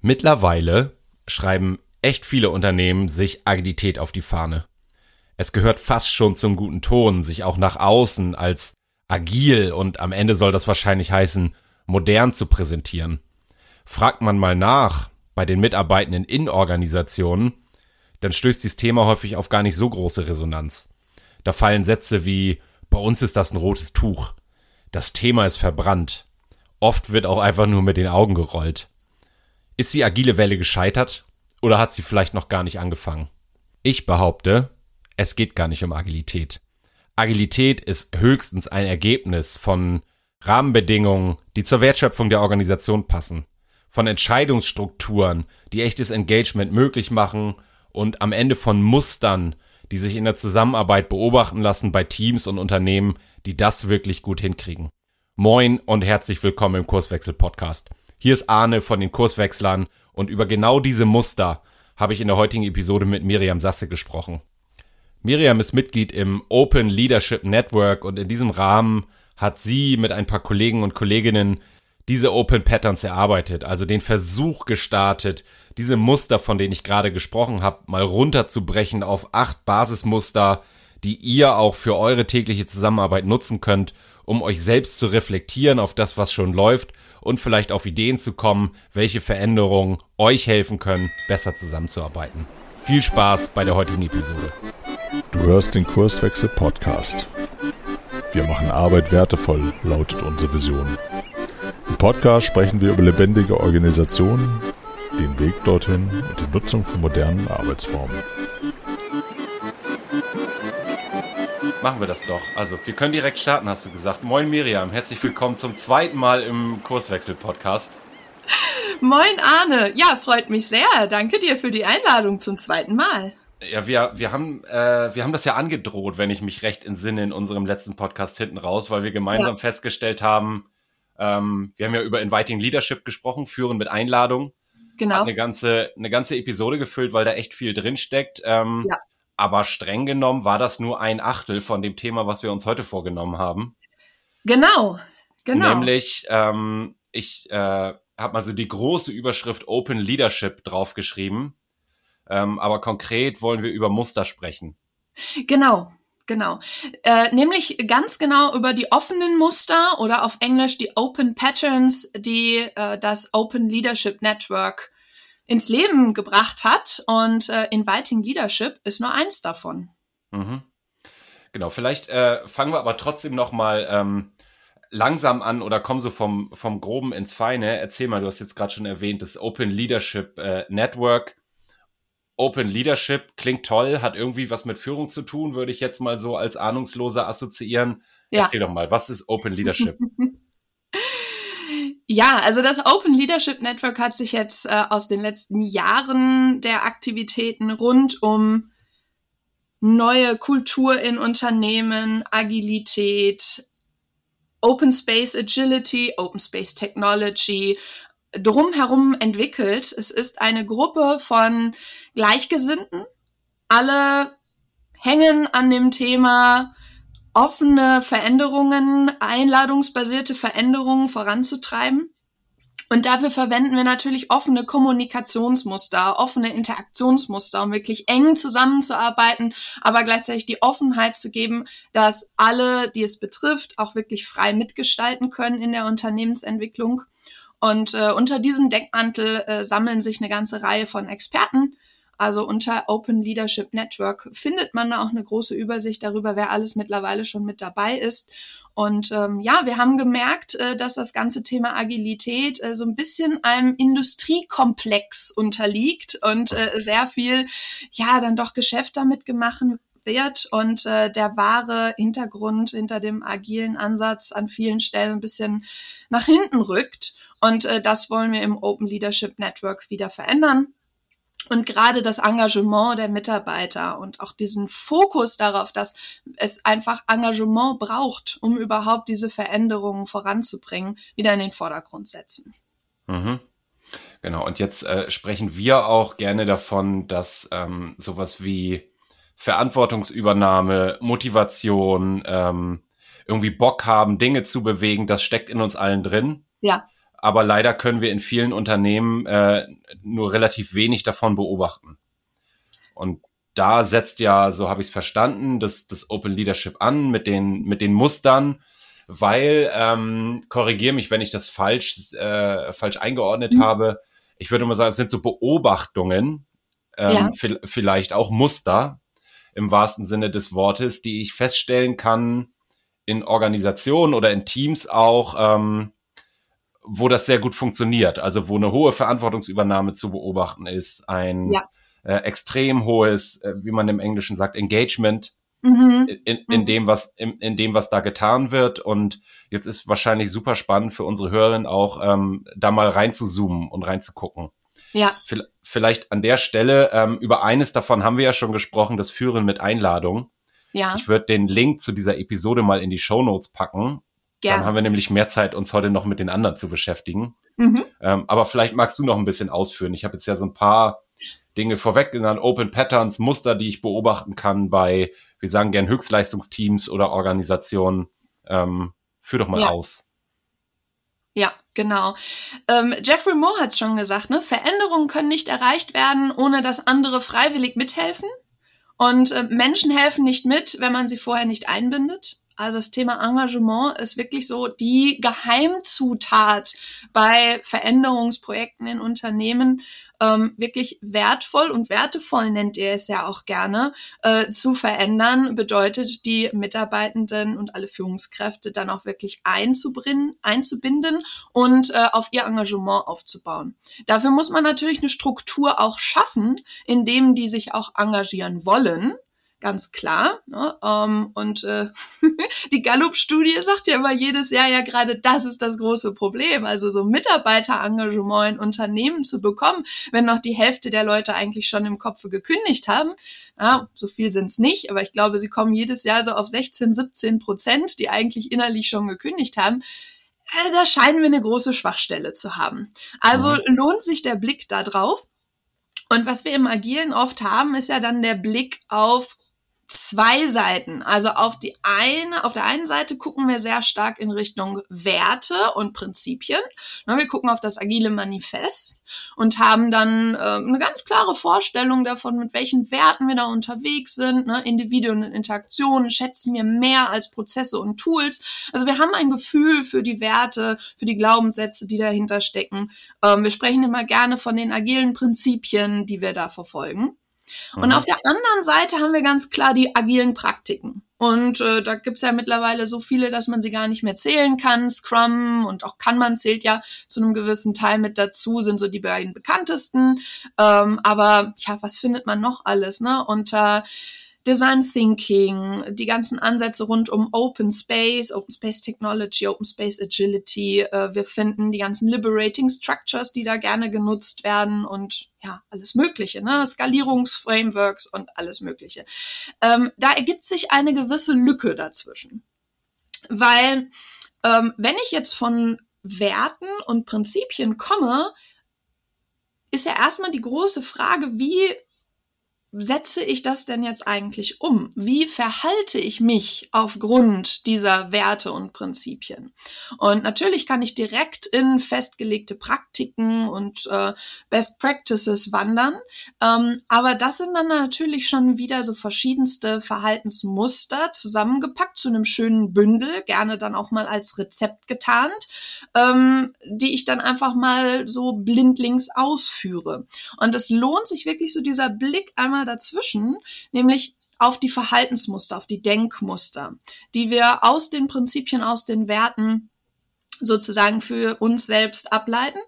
Mittlerweile schreiben echt viele Unternehmen sich Agilität auf die Fahne. Es gehört fast schon zum guten Ton, sich auch nach außen als agil und am Ende soll das wahrscheinlich heißen, modern zu präsentieren. Fragt man mal nach bei den Mitarbeitenden in Organisationen, dann stößt dieses Thema häufig auf gar nicht so große Resonanz. Da fallen Sätze wie, bei uns ist das ein rotes Tuch. Das Thema ist verbrannt. Oft wird auch einfach nur mit den Augen gerollt. Ist die agile Welle gescheitert oder hat sie vielleicht noch gar nicht angefangen? Ich behaupte, es geht gar nicht um Agilität. Agilität ist höchstens ein Ergebnis von Rahmenbedingungen, die zur Wertschöpfung der Organisation passen, von Entscheidungsstrukturen, die echtes Engagement möglich machen und am Ende von Mustern, die sich in der Zusammenarbeit beobachten lassen bei Teams und Unternehmen, die das wirklich gut hinkriegen. Moin und herzlich willkommen im Kurswechsel Podcast. Hier ist Arne von den Kurswechslern und über genau diese Muster habe ich in der heutigen Episode mit Miriam Sasse gesprochen. Miriam ist Mitglied im Open Leadership Network und in diesem Rahmen hat sie mit ein paar Kollegen und Kolleginnen diese Open Patterns erarbeitet, also den Versuch gestartet, diese Muster, von denen ich gerade gesprochen habe, mal runterzubrechen auf acht Basismuster, die ihr auch für eure tägliche Zusammenarbeit nutzen könnt, um euch selbst zu reflektieren auf das, was schon läuft und vielleicht auf Ideen zu kommen, welche Veränderungen euch helfen können, besser zusammenzuarbeiten. Viel Spaß bei der heutigen Episode. Du hörst den Kurswechsel Podcast. Wir machen Arbeit wertevoll, lautet unsere Vision. Im Podcast sprechen wir über lebendige Organisationen, den Weg dorthin und die Nutzung von modernen Arbeitsformen. Machen wir das doch. Also, wir können direkt starten, hast du gesagt. Moin Miriam, herzlich willkommen zum zweiten Mal im Kurswechsel-Podcast. Moin Arne, ja, freut mich sehr. Danke dir für die Einladung zum zweiten Mal. Ja, wir, wir, haben, äh, wir haben das ja angedroht, wenn ich mich recht entsinne, in unserem letzten Podcast hinten raus, weil wir gemeinsam ja. festgestellt haben, ähm, wir haben ja über Inviting Leadership gesprochen, führen mit Einladung. Genau. Hat eine ganze, eine ganze Episode gefüllt, weil da echt viel drinsteckt. Ähm, ja. Aber streng genommen war das nur ein Achtel von dem Thema, was wir uns heute vorgenommen haben. Genau, genau. Nämlich, ähm, ich äh, habe mal so die große Überschrift Open Leadership draufgeschrieben. Ähm, aber konkret wollen wir über Muster sprechen. Genau, genau. Äh, nämlich ganz genau über die offenen Muster oder auf Englisch die Open Patterns, die äh, das Open Leadership Network ins Leben gebracht hat. Und äh, Inviting Leadership ist nur eins davon. Mhm. Genau, vielleicht äh, fangen wir aber trotzdem noch mal ähm, langsam an oder kommen so vom, vom Groben ins Feine. Erzähl mal, du hast jetzt gerade schon erwähnt, das Open Leadership äh, Network. Open Leadership klingt toll, hat irgendwie was mit Führung zu tun, würde ich jetzt mal so als Ahnungsloser assoziieren. Ja. Erzähl doch mal, was ist Open Leadership? Ja, also das Open Leadership Network hat sich jetzt äh, aus den letzten Jahren der Aktivitäten rund um neue Kultur in Unternehmen, Agilität, Open Space Agility, Open Space Technology drumherum entwickelt. Es ist eine Gruppe von Gleichgesinnten. Alle hängen an dem Thema offene Veränderungen, einladungsbasierte Veränderungen voranzutreiben. Und dafür verwenden wir natürlich offene Kommunikationsmuster, offene Interaktionsmuster, um wirklich eng zusammenzuarbeiten, aber gleichzeitig die Offenheit zu geben, dass alle, die es betrifft, auch wirklich frei mitgestalten können in der Unternehmensentwicklung. Und äh, unter diesem Deckmantel äh, sammeln sich eine ganze Reihe von Experten, also unter Open Leadership Network findet man auch eine große Übersicht darüber, wer alles mittlerweile schon mit dabei ist. Und ähm, ja, wir haben gemerkt, äh, dass das ganze Thema Agilität äh, so ein bisschen einem Industriekomplex unterliegt und äh, sehr viel, ja, dann doch Geschäft damit gemacht wird und äh, der wahre Hintergrund hinter dem agilen Ansatz an vielen Stellen ein bisschen nach hinten rückt. Und äh, das wollen wir im Open Leadership Network wieder verändern. Und gerade das Engagement der Mitarbeiter und auch diesen Fokus darauf, dass es einfach Engagement braucht, um überhaupt diese Veränderungen voranzubringen, wieder in den Vordergrund setzen. Mhm. Genau, und jetzt äh, sprechen wir auch gerne davon, dass ähm, sowas wie Verantwortungsübernahme, Motivation, ähm, irgendwie Bock haben, Dinge zu bewegen, das steckt in uns allen drin. Ja. Aber leider können wir in vielen Unternehmen äh, nur relativ wenig davon beobachten. Und da setzt ja, so habe ich es verstanden, das, das Open Leadership an mit den, mit den Mustern, weil, ähm, korrigiere mich, wenn ich das falsch, äh, falsch eingeordnet mhm. habe, ich würde mal sagen, es sind so Beobachtungen, ähm, ja. vielleicht auch Muster im wahrsten Sinne des Wortes, die ich feststellen kann in Organisationen oder in Teams auch, ähm, wo das sehr gut funktioniert. Also wo eine hohe Verantwortungsübernahme zu beobachten ist, ein ja. äh, extrem hohes, äh, wie man im Englischen sagt, Engagement mhm. in, in mhm. dem, was in, in, dem, was da getan wird. Und jetzt ist wahrscheinlich super spannend für unsere Hörerinnen auch, ähm, da mal reinzuzoomen und reinzugucken. Ja. Vielleicht an der Stelle, ähm, über eines davon haben wir ja schon gesprochen, das Führen mit Einladung. Ja. Ich würde den Link zu dieser Episode mal in die Show Notes packen. Gerne. Dann haben wir nämlich mehr Zeit, uns heute noch mit den anderen zu beschäftigen. Mhm. Ähm, aber vielleicht magst du noch ein bisschen ausführen. Ich habe jetzt ja so ein paar Dinge vorweg genannt, Open Patterns, Muster, die ich beobachten kann bei, wir sagen gern Höchstleistungsteams oder Organisationen. Ähm, führ doch mal ja. aus. Ja, genau. Ähm, Jeffrey Moore hat es schon gesagt, ne? Veränderungen können nicht erreicht werden, ohne dass andere freiwillig mithelfen. Und äh, Menschen helfen nicht mit, wenn man sie vorher nicht einbindet. Also das Thema Engagement ist wirklich so die Geheimzutat bei Veränderungsprojekten in Unternehmen, ähm, wirklich wertvoll und wertevoll nennt er es ja auch gerne, äh, zu verändern, bedeutet die Mitarbeitenden und alle Führungskräfte dann auch wirklich einzubinden, einzubinden und äh, auf ihr Engagement aufzubauen. Dafür muss man natürlich eine Struktur auch schaffen, in dem die sich auch engagieren wollen ganz klar. Ne? Ähm, und äh, die Gallup-Studie sagt ja immer jedes Jahr ja gerade, das ist das große Problem. Also so Mitarbeiterengagement in Unternehmen zu bekommen, wenn noch die Hälfte der Leute eigentlich schon im Kopf gekündigt haben. Ja, so viel sind's nicht, aber ich glaube, sie kommen jedes Jahr so auf 16, 17 Prozent, die eigentlich innerlich schon gekündigt haben äh, da scheinen wir eine große Schwachstelle zu haben. Also mhm. lohnt sich der Blick da drauf. Und was wir im Agilen oft haben, ist ja dann der Blick auf zwei Seiten. Also auf die eine, auf der einen Seite gucken wir sehr stark in Richtung Werte und Prinzipien. Wir gucken auf das agile Manifest und haben dann äh, eine ganz klare Vorstellung davon, mit welchen Werten wir da unterwegs sind. Ne? Individuen und Interaktionen schätzen wir mehr als Prozesse und Tools. Also wir haben ein Gefühl für die Werte, für die Glaubenssätze, die dahinter stecken. Ähm, wir sprechen immer gerne von den agilen Prinzipien, die wir da verfolgen. Und mhm. auf der anderen Seite haben wir ganz klar die agilen Praktiken. Und äh, da gibt's ja mittlerweile so viele, dass man sie gar nicht mehr zählen kann. Scrum und auch Kanban zählt ja zu einem gewissen Teil mit dazu, sind so die beiden bekanntesten. Ähm, aber ja, was findet man noch alles? Ne? Unter Design Thinking, die ganzen Ansätze rund um Open Space, Open Space Technology, Open Space Agility. Äh, wir finden die ganzen Liberating Structures, die da gerne genutzt werden und ja, alles Mögliche, ne? Skalierungsframeworks und alles Mögliche. Ähm, da ergibt sich eine gewisse Lücke dazwischen. Weil, ähm, wenn ich jetzt von Werten und Prinzipien komme, ist ja erstmal die große Frage, wie setze ich das denn jetzt eigentlich um? Wie verhalte ich mich aufgrund dieser Werte und Prinzipien? Und natürlich kann ich direkt in festgelegte Praktiken und äh, Best Practices wandern, ähm, aber das sind dann natürlich schon wieder so verschiedenste Verhaltensmuster zusammengepackt zu einem schönen Bündel, gerne dann auch mal als Rezept getarnt, ähm, die ich dann einfach mal so blindlings ausführe. Und es lohnt sich wirklich so dieser Blick einmal dazwischen, nämlich auf die Verhaltensmuster, auf die Denkmuster, die wir aus den Prinzipien, aus den Werten sozusagen für uns selbst ableiten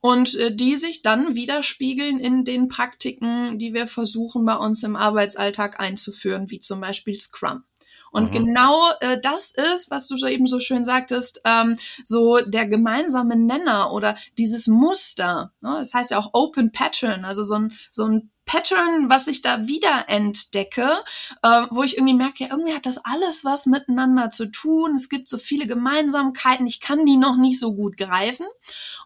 und äh, die sich dann widerspiegeln in den Praktiken, die wir versuchen bei uns im Arbeitsalltag einzuführen, wie zum Beispiel Scrum. Und mhm. genau äh, das ist, was du so eben so schön sagtest, ähm, so der gemeinsame Nenner oder dieses Muster. Ne? Das heißt ja auch Open Pattern, also so ein, so ein Pattern, was ich da wieder entdecke, äh, wo ich irgendwie merke, ja, irgendwie hat das alles was miteinander zu tun. Es gibt so viele Gemeinsamkeiten, ich kann die noch nicht so gut greifen.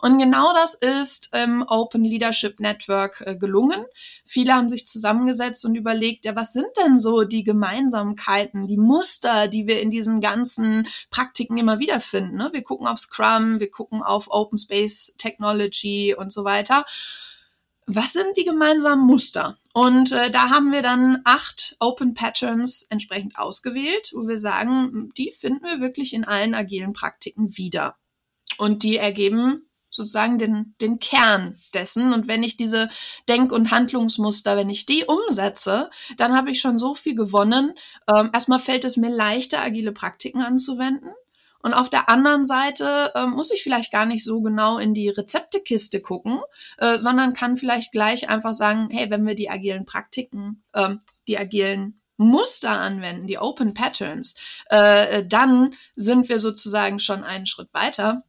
Und genau das ist im Open Leadership Network äh, gelungen. Viele haben sich zusammengesetzt und überlegt, ja, was sind denn so die Gemeinsamkeiten, die Muster, die wir in diesen ganzen Praktiken immer wieder finden. Ne? Wir gucken auf Scrum, wir gucken auf Open Space Technology und so weiter was sind die gemeinsamen Muster? Und äh, da haben wir dann acht Open Patterns entsprechend ausgewählt, wo wir sagen, die finden wir wirklich in allen agilen Praktiken wieder. Und die ergeben sozusagen den, den Kern dessen. Und wenn ich diese Denk- und Handlungsmuster, wenn ich die umsetze, dann habe ich schon so viel gewonnen. Ähm, erstmal fällt es mir leichter, agile Praktiken anzuwenden. Und auf der anderen Seite äh, muss ich vielleicht gar nicht so genau in die Rezeptekiste gucken, äh, sondern kann vielleicht gleich einfach sagen, hey, wenn wir die agilen Praktiken, äh, die agilen Muster anwenden, die Open Patterns, äh, dann sind wir sozusagen schon einen Schritt weiter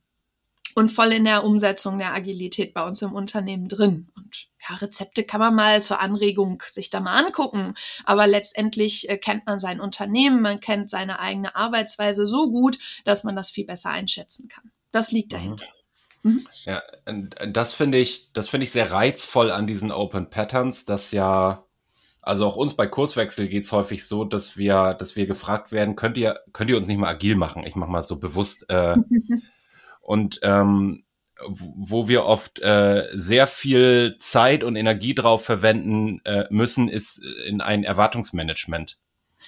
und voll in der Umsetzung der Agilität bei uns im Unternehmen drin. Und ja, Rezepte kann man mal zur Anregung sich da mal angucken, aber letztendlich äh, kennt man sein Unternehmen, man kennt seine eigene Arbeitsweise so gut, dass man das viel besser einschätzen kann. Das liegt mhm. dahinter. Mhm. Ja, das finde ich, das finde ich sehr reizvoll an diesen Open Patterns, dass ja, also auch uns bei Kurswechsel geht es häufig so, dass wir, dass wir gefragt werden, könnt ihr, könnt ihr uns nicht mal agil machen? Ich mache mal so bewusst äh, und ähm, wo wir oft äh, sehr viel Zeit und Energie drauf verwenden äh, müssen, ist in ein Erwartungsmanagement.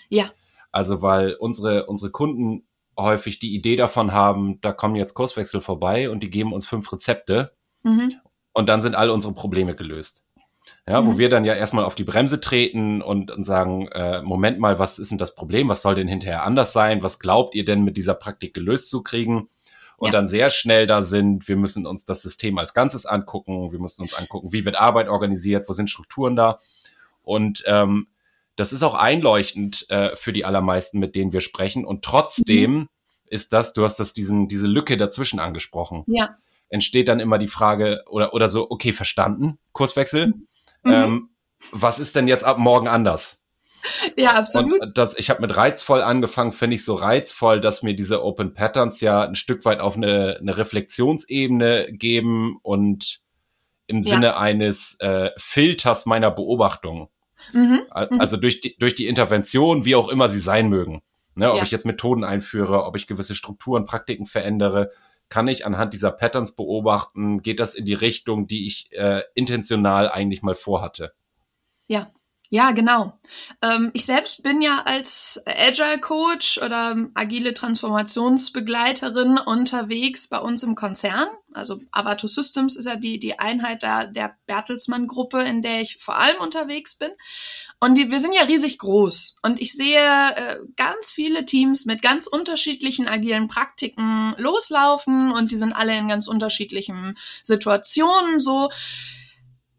Ja. Also weil unsere, unsere Kunden häufig die Idee davon haben, da kommen jetzt Kurswechsel vorbei und die geben uns fünf Rezepte mhm. und dann sind alle unsere Probleme gelöst. Ja, mhm. wo wir dann ja erstmal auf die Bremse treten und, und sagen, äh, Moment mal, was ist denn das Problem? Was soll denn hinterher anders sein? Was glaubt ihr denn mit dieser Praktik gelöst zu kriegen? Und ja. dann sehr schnell da sind, wir müssen uns das System als Ganzes angucken, wir müssen uns angucken, wie wird Arbeit organisiert, wo sind Strukturen da. Und ähm, das ist auch einleuchtend äh, für die allermeisten, mit denen wir sprechen. Und trotzdem mhm. ist das, du hast das diesen, diese Lücke dazwischen angesprochen. Ja. Entsteht dann immer die Frage oder, oder so, okay, verstanden, Kurswechsel. Mhm. Ähm, was ist denn jetzt ab morgen anders? Ja, absolut. Und das, ich habe mit reizvoll angefangen, finde ich so reizvoll, dass mir diese Open Patterns ja ein Stück weit auf eine, eine Reflexionsebene geben und im Sinne ja. eines äh, Filters meiner Beobachtung. Mhm, mhm, also durch die, durch die Intervention, wie auch immer sie sein mögen. Ne, ob ja. ich jetzt Methoden einführe, ob ich gewisse Strukturen, Praktiken verändere, kann ich anhand dieser Patterns beobachten, geht das in die Richtung, die ich äh, intentional eigentlich mal vorhatte. Ja, ja, genau. Ähm, ich selbst bin ja als Agile Coach oder agile Transformationsbegleiterin unterwegs bei uns im Konzern. Also Avato Systems ist ja die, die Einheit der, der Bertelsmann Gruppe, in der ich vor allem unterwegs bin. Und die, wir sind ja riesig groß. Und ich sehe äh, ganz viele Teams mit ganz unterschiedlichen agilen Praktiken loslaufen und die sind alle in ganz unterschiedlichen Situationen so.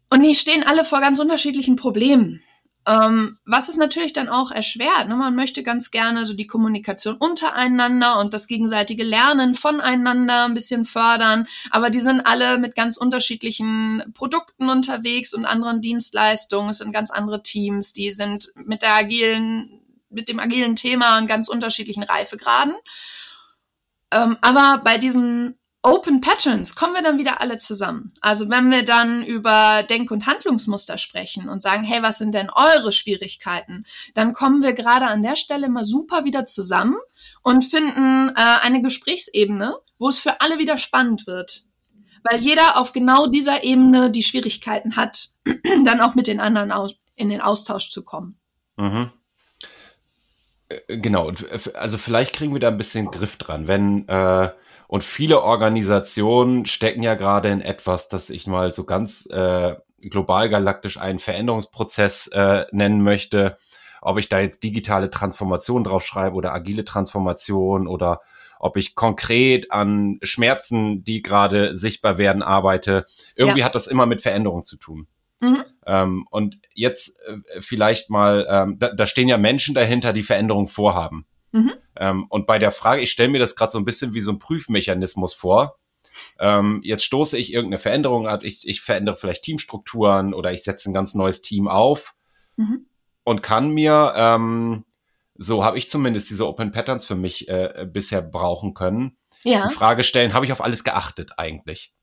Und die stehen alle vor ganz unterschiedlichen Problemen. Ähm, was es natürlich dann auch erschwert. Ne? Man möchte ganz gerne so die Kommunikation untereinander und das gegenseitige Lernen voneinander ein bisschen fördern. Aber die sind alle mit ganz unterschiedlichen Produkten unterwegs und anderen Dienstleistungen. Es sind ganz andere Teams. Die sind mit der agilen, mit dem agilen Thema an ganz unterschiedlichen Reifegraden. Ähm, aber bei diesen Open Patterns kommen wir dann wieder alle zusammen. Also wenn wir dann über Denk- und Handlungsmuster sprechen und sagen, hey, was sind denn eure Schwierigkeiten, dann kommen wir gerade an der Stelle mal super wieder zusammen und finden äh, eine Gesprächsebene, wo es für alle wieder spannend wird. Weil jeder auf genau dieser Ebene die Schwierigkeiten hat, dann auch mit den anderen in den Austausch zu kommen. Mhm. Äh, genau, also vielleicht kriegen wir da ein bisschen Griff dran, wenn äh, und viele Organisationen stecken ja gerade in etwas, das ich mal so ganz äh, global galaktisch einen Veränderungsprozess äh, nennen möchte. Ob ich da jetzt digitale Transformation draufschreibe oder agile Transformation oder ob ich konkret an Schmerzen, die gerade sichtbar werden, arbeite. Irgendwie ja. hat das immer mit Veränderung zu tun. Mhm. Ähm, und jetzt äh, vielleicht mal, ähm, da, da stehen ja Menschen dahinter, die Veränderung vorhaben. Mhm. Ähm, und bei der Frage, ich stelle mir das gerade so ein bisschen wie so ein Prüfmechanismus vor. ähm, jetzt stoße ich irgendeine Veränderung ab, ich, ich verändere vielleicht Teamstrukturen oder ich setze ein ganz neues Team auf mhm. und kann mir, ähm, so habe ich zumindest diese Open Patterns für mich äh, bisher brauchen können, ja. die Frage stellen, habe ich auf alles geachtet eigentlich?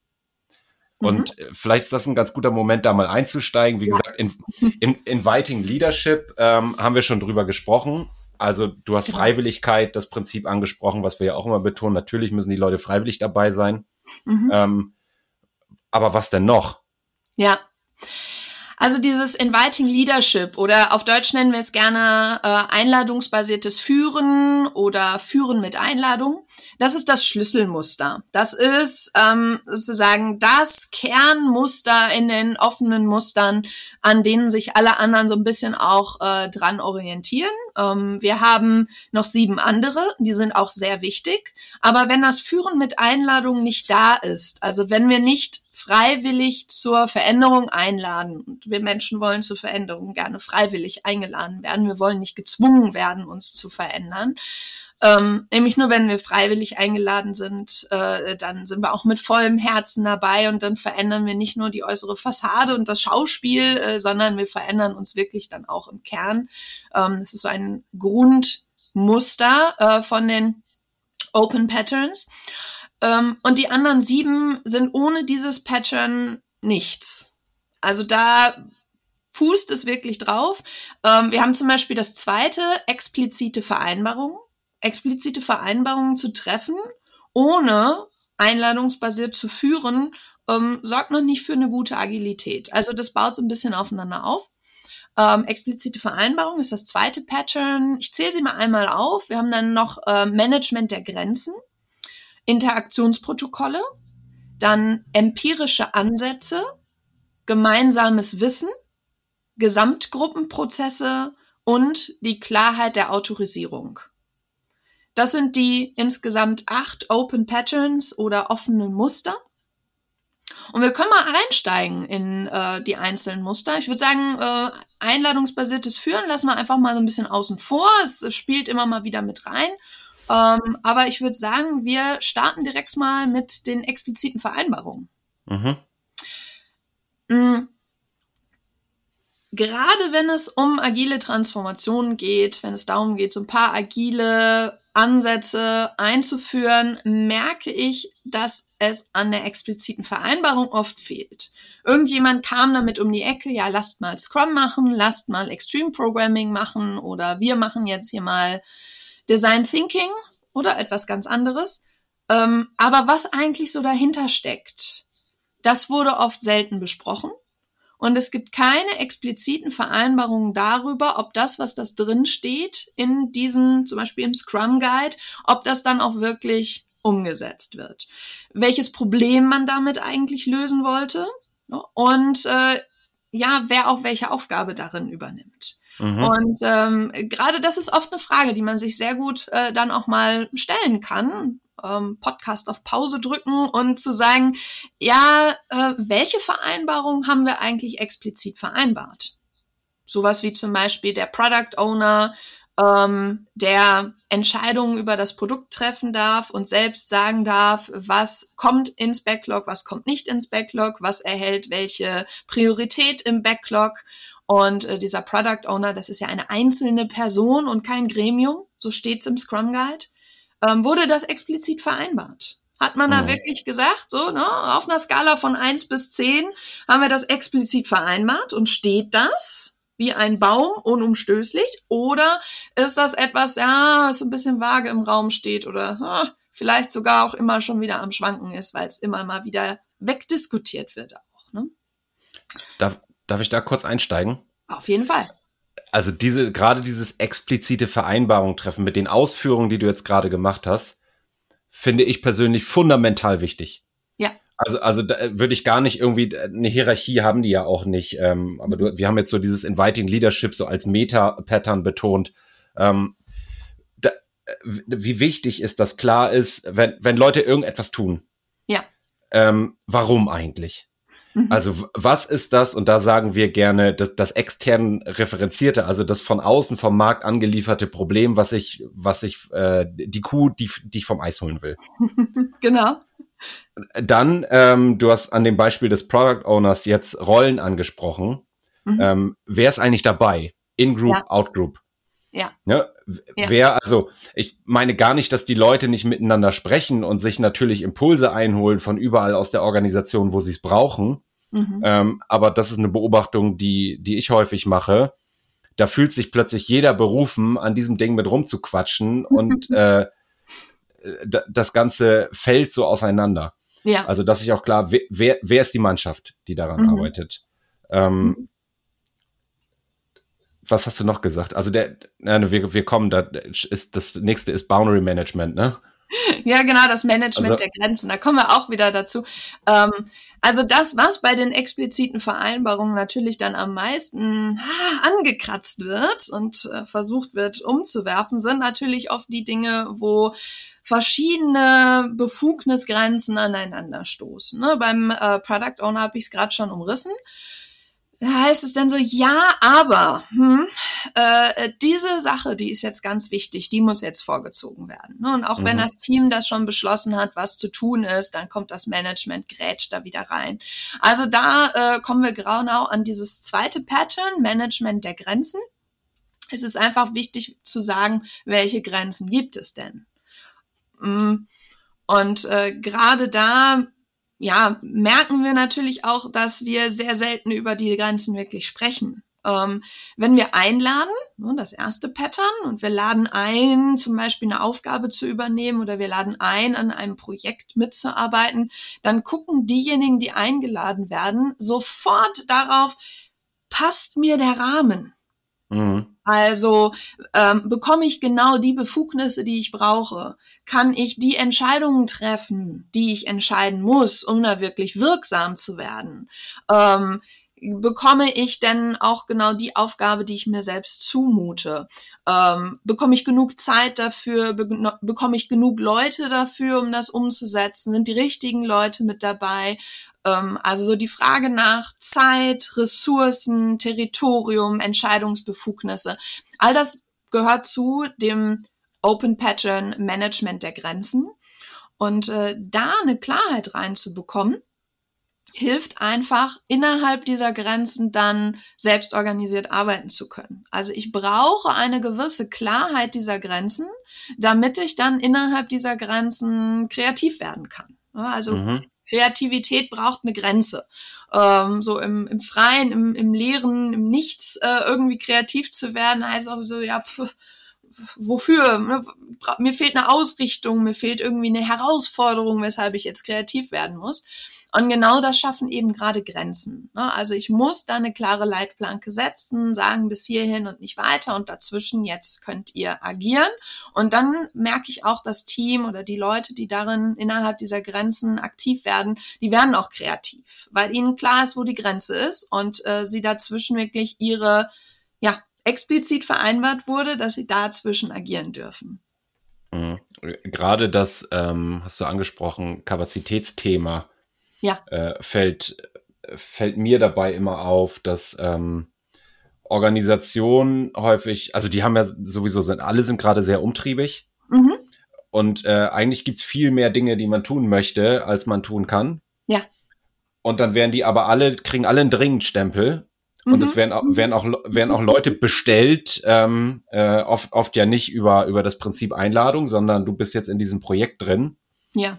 Und mhm. vielleicht ist das ein ganz guter Moment, da mal einzusteigen. Wie ja. gesagt, in, in Inviting Leadership ähm, haben wir schon drüber gesprochen. Also du hast genau. Freiwilligkeit, das Prinzip angesprochen, was wir ja auch immer betonen. Natürlich müssen die Leute freiwillig dabei sein. Mhm. Ähm, aber was denn noch? Ja. Also dieses Inviting Leadership oder auf Deutsch nennen wir es gerne äh, einladungsbasiertes Führen oder Führen mit Einladung. Das ist das Schlüsselmuster. Das ist ähm, sozusagen das Kernmuster in den offenen Mustern, an denen sich alle anderen so ein bisschen auch äh, dran orientieren. Ähm, wir haben noch sieben andere, die sind auch sehr wichtig. Aber wenn das Führen mit Einladung nicht da ist, also wenn wir nicht freiwillig zur Veränderung einladen. Und wir Menschen wollen zur Veränderung gerne freiwillig eingeladen werden. Wir wollen nicht gezwungen werden, uns zu verändern. Ähm, nämlich nur, wenn wir freiwillig eingeladen sind, äh, dann sind wir auch mit vollem Herzen dabei und dann verändern wir nicht nur die äußere Fassade und das Schauspiel, äh, sondern wir verändern uns wirklich dann auch im Kern. Ähm, das ist so ein Grundmuster äh, von den Open Patterns. Ähm, und die anderen sieben sind ohne dieses Pattern nichts. Also da fußt es wirklich drauf. Ähm, wir haben zum Beispiel das zweite, explizite Vereinbarungen. Explizite Vereinbarungen zu treffen, ohne einladungsbasiert zu führen, ähm, sorgt noch nicht für eine gute Agilität. Also das baut so ein bisschen aufeinander auf. Ähm, explizite Vereinbarung ist das zweite Pattern. Ich zähle sie mal einmal auf. Wir haben dann noch äh, Management der Grenzen. Interaktionsprotokolle, dann empirische Ansätze, gemeinsames Wissen, Gesamtgruppenprozesse und die Klarheit der Autorisierung. Das sind die insgesamt acht Open Patterns oder offenen Muster. Und wir können mal einsteigen in äh, die einzelnen Muster. Ich würde sagen, äh, einladungsbasiertes Führen lassen wir einfach mal so ein bisschen außen vor. Es, es spielt immer mal wieder mit rein. Ähm, aber ich würde sagen, wir starten direkt mal mit den expliziten Vereinbarungen. Mhm. Mhm. Gerade wenn es um agile Transformationen geht, wenn es darum geht, so ein paar agile Ansätze einzuführen, merke ich, dass es an der expliziten Vereinbarung oft fehlt. Irgendjemand kam damit um die Ecke, ja, lasst mal Scrum machen, lasst mal Extreme Programming machen oder wir machen jetzt hier mal Design Thinking oder etwas ganz anderes. Ähm, aber was eigentlich so dahinter steckt, das wurde oft selten besprochen. Und es gibt keine expliziten Vereinbarungen darüber, ob das, was das drin steht, in diesem, zum Beispiel im Scrum Guide, ob das dann auch wirklich umgesetzt wird. Welches Problem man damit eigentlich lösen wollte und äh, ja, wer auch welche Aufgabe darin übernimmt. Mhm. Und ähm, gerade das ist oft eine Frage, die man sich sehr gut äh, dann auch mal stellen kann. Ähm, Podcast auf Pause drücken und zu sagen, ja, äh, welche Vereinbarungen haben wir eigentlich explizit vereinbart? Sowas wie zum Beispiel der Product Owner, ähm, der Entscheidungen über das Produkt treffen darf und selbst sagen darf, was kommt ins Backlog, was kommt nicht ins Backlog, was erhält welche Priorität im Backlog und äh, dieser Product Owner, das ist ja eine einzelne Person und kein Gremium, so steht's im Scrum Guide, ähm, wurde das explizit vereinbart. Hat man da mhm. wirklich gesagt, so, ne, auf einer Skala von eins bis zehn haben wir das explizit vereinbart und steht das wie ein Baum unumstößlich? Oder ist das etwas, ja, es ein bisschen vage im Raum steht oder ha, vielleicht sogar auch immer schon wieder am Schwanken ist, weil es immer mal wieder wegdiskutiert wird auch, ne? Da, Darf ich da kurz einsteigen? Auf jeden Fall. Also diese, gerade dieses explizite Vereinbarung treffen mit den Ausführungen, die du jetzt gerade gemacht hast, finde ich persönlich fundamental wichtig. Ja. Also, also da würde ich gar nicht irgendwie, eine Hierarchie haben die ja auch nicht. Ähm, aber du, wir haben jetzt so dieses Inviting Leadership so als Meta-Pattern betont. Ähm, da, wie wichtig ist, dass klar ist, wenn, wenn Leute irgendetwas tun. Ja. Ähm, warum eigentlich? Mhm. Also was ist das? Und da sagen wir gerne, das, das extern referenzierte, also das von außen vom Markt angelieferte Problem, was ich, was ich, äh, die Kuh, die, die ich vom Eis holen will. genau. Dann, ähm, du hast an dem Beispiel des Product Owners jetzt Rollen angesprochen. Mhm. Ähm, wer ist eigentlich dabei? In-Group, ja. Out-Group. Ja. ja. ja. Wer, also, ich meine gar nicht, dass die Leute nicht miteinander sprechen und sich natürlich Impulse einholen von überall aus der Organisation, wo sie es brauchen. Mhm. Ähm, aber das ist eine Beobachtung, die, die ich häufig mache. Da fühlt sich plötzlich jeder berufen, an diesem Ding mit rumzuquatschen und äh, das Ganze fällt so auseinander. Ja. Also, dass ich auch klar, wer, wer ist die Mannschaft, die daran mhm. arbeitet? Ähm, mhm was hast du noch gesagt? Also der, nein, wir, wir kommen, da ist das nächste ist Boundary Management, ne? Ja, genau, das Management also, der Grenzen. Da kommen wir auch wieder dazu. Ähm, also das, was bei den expliziten Vereinbarungen natürlich dann am meisten ah, angekratzt wird und äh, versucht wird umzuwerfen, sind natürlich oft die Dinge, wo verschiedene Befugnisgrenzen aneinander stoßen. Ne? Beim äh, Product Owner habe ich es gerade schon umrissen heißt es dann so, ja, aber hm, äh, diese Sache, die ist jetzt ganz wichtig, die muss jetzt vorgezogen werden. Ne? Und auch mhm. wenn das Team das schon beschlossen hat, was zu tun ist, dann kommt das Management, grätscht da wieder rein. Also da äh, kommen wir genau an dieses zweite Pattern, Management der Grenzen. Es ist einfach wichtig zu sagen, welche Grenzen gibt es denn? Mm, und äh, gerade da ja, merken wir natürlich auch, dass wir sehr selten über die Grenzen wirklich sprechen. Ähm, wenn wir einladen, ne, das erste Pattern, und wir laden ein, zum Beispiel eine Aufgabe zu übernehmen oder wir laden ein, an einem Projekt mitzuarbeiten, dann gucken diejenigen, die eingeladen werden, sofort darauf, passt mir der Rahmen? Mhm. Also ähm, bekomme ich genau die Befugnisse, die ich brauche? Kann ich die Entscheidungen treffen, die ich entscheiden muss, um da wirklich wirksam zu werden? Ähm, bekomme ich denn auch genau die Aufgabe, die ich mir selbst zumute? Ähm, bekomme ich genug Zeit dafür? Be bekomme ich genug Leute dafür, um das umzusetzen? Sind die richtigen Leute mit dabei? Ähm, also so die Frage nach Zeit, Ressourcen, Territorium, Entscheidungsbefugnisse. All das gehört zu dem Open Pattern Management der Grenzen. Und äh, da eine Klarheit reinzubekommen, hilft einfach, innerhalb dieser Grenzen dann selbst organisiert arbeiten zu können. Also ich brauche eine gewisse Klarheit dieser Grenzen, damit ich dann innerhalb dieser Grenzen kreativ werden kann. Also mhm. Kreativität braucht eine Grenze. Ähm, so im, im Freien, im, im Leeren, im Nichts äh, irgendwie kreativ zu werden, heißt auch so, ja, pf, wofür? Ne, mir fehlt eine Ausrichtung, mir fehlt irgendwie eine Herausforderung, weshalb ich jetzt kreativ werden muss. Und genau das schaffen eben gerade Grenzen. Ne? Also ich muss da eine klare Leitplanke setzen, sagen bis hierhin und nicht weiter und dazwischen jetzt könnt ihr agieren. Und dann merke ich auch, das Team oder die Leute, die darin innerhalb dieser Grenzen aktiv werden, die werden auch kreativ, weil ihnen klar ist, wo die Grenze ist und äh, sie dazwischen wirklich ihre, ja, explizit vereinbart wurde, dass sie dazwischen agieren dürfen. Mhm. Gerade das, ähm, hast du angesprochen, Kapazitätsthema ja. äh, fällt, fällt mir dabei immer auf, dass ähm, Organisationen häufig, also die haben ja sowieso, sind, alle sind gerade sehr umtriebig. Mhm. Und äh, eigentlich gibt's viel mehr Dinge, die man tun möchte, als man tun kann. Ja. Und dann werden die aber alle, kriegen alle einen Dringendstempel. Und es mhm. werden auch, werden auch, werden auch Leute bestellt, ähm, äh, oft, oft ja nicht über, über das Prinzip Einladung, sondern du bist jetzt in diesem Projekt drin. Ja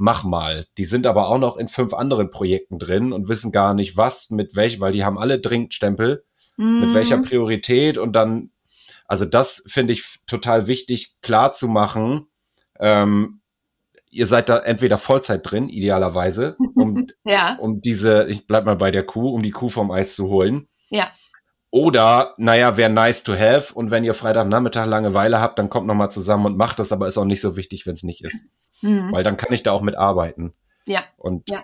mach mal. Die sind aber auch noch in fünf anderen Projekten drin und wissen gar nicht, was, mit welch, weil die haben alle Dringstempel, mm. mit welcher Priorität und dann, also das finde ich total wichtig, klar zu machen. Ähm, ihr seid da entweder Vollzeit drin, idealerweise, um, ja. um diese, ich bleib mal bei der Kuh, um die Kuh vom Eis zu holen. Ja. Oder, naja, wäre nice to have. Und wenn ihr Freitagnachmittag Langeweile habt, dann kommt noch mal zusammen und macht das, aber ist auch nicht so wichtig, wenn es nicht ist. Mhm. Weil dann kann ich da auch mitarbeiten. Ja. Und ja.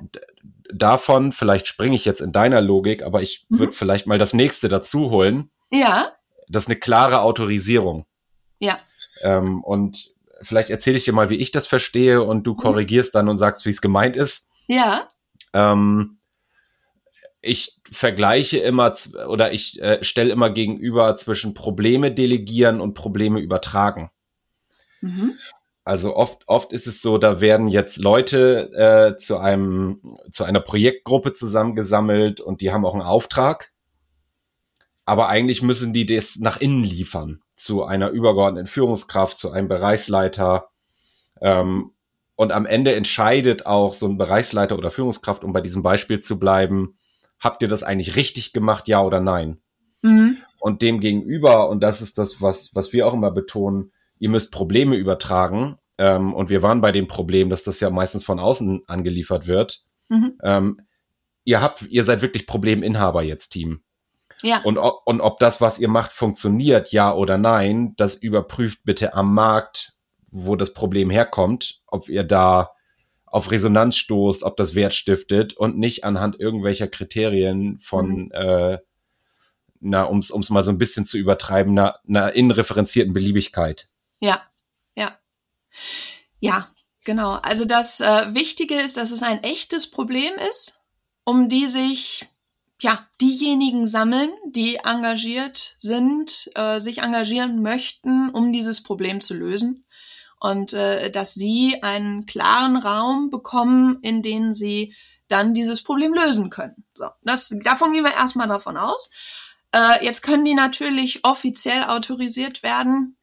davon, vielleicht springe ich jetzt in deiner Logik, aber ich mhm. würde vielleicht mal das nächste dazu holen. Ja. Das ist eine klare Autorisierung. Ja. Ähm, und vielleicht erzähle ich dir mal, wie ich das verstehe und du mhm. korrigierst dann und sagst, wie es gemeint ist. Ja. Ähm, ich vergleiche immer oder ich äh, stelle immer gegenüber zwischen Probleme delegieren und Probleme übertragen. Mhm. Also oft, oft ist es so, da werden jetzt Leute äh, zu einem, zu einer Projektgruppe zusammengesammelt und die haben auch einen Auftrag. Aber eigentlich müssen die das nach innen liefern zu einer übergeordneten Führungskraft, zu einem Bereichsleiter. Ähm, und am Ende entscheidet auch so ein Bereichsleiter oder Führungskraft, um bei diesem Beispiel zu bleiben, habt ihr das eigentlich richtig gemacht, ja oder nein? Mhm. Und dem gegenüber, und das ist das, was, was wir auch immer betonen, ihr müsst Probleme übertragen. Ähm, und wir waren bei dem Problem, dass das ja meistens von außen angeliefert wird. Mhm. Ähm, ihr habt, ihr seid wirklich Probleminhaber jetzt, Team. Ja. Und, und ob das, was ihr macht, funktioniert, ja oder nein, das überprüft bitte am Markt, wo das Problem herkommt, ob ihr da auf Resonanz stoßt, ob das Wert stiftet und nicht anhand irgendwelcher Kriterien von, mhm. äh, na, um es mal so ein bisschen zu übertreiben, einer, einer inreferenzierten Beliebigkeit. Ja, ja. Ja, genau. Also das äh, Wichtige ist, dass es ein echtes Problem ist, um die sich ja diejenigen sammeln, die engagiert sind, äh, sich engagieren möchten, um dieses Problem zu lösen. Und äh, dass sie einen klaren Raum bekommen, in dem sie dann dieses Problem lösen können. So, das, davon gehen wir erstmal davon aus. Äh, jetzt können die natürlich offiziell autorisiert werden.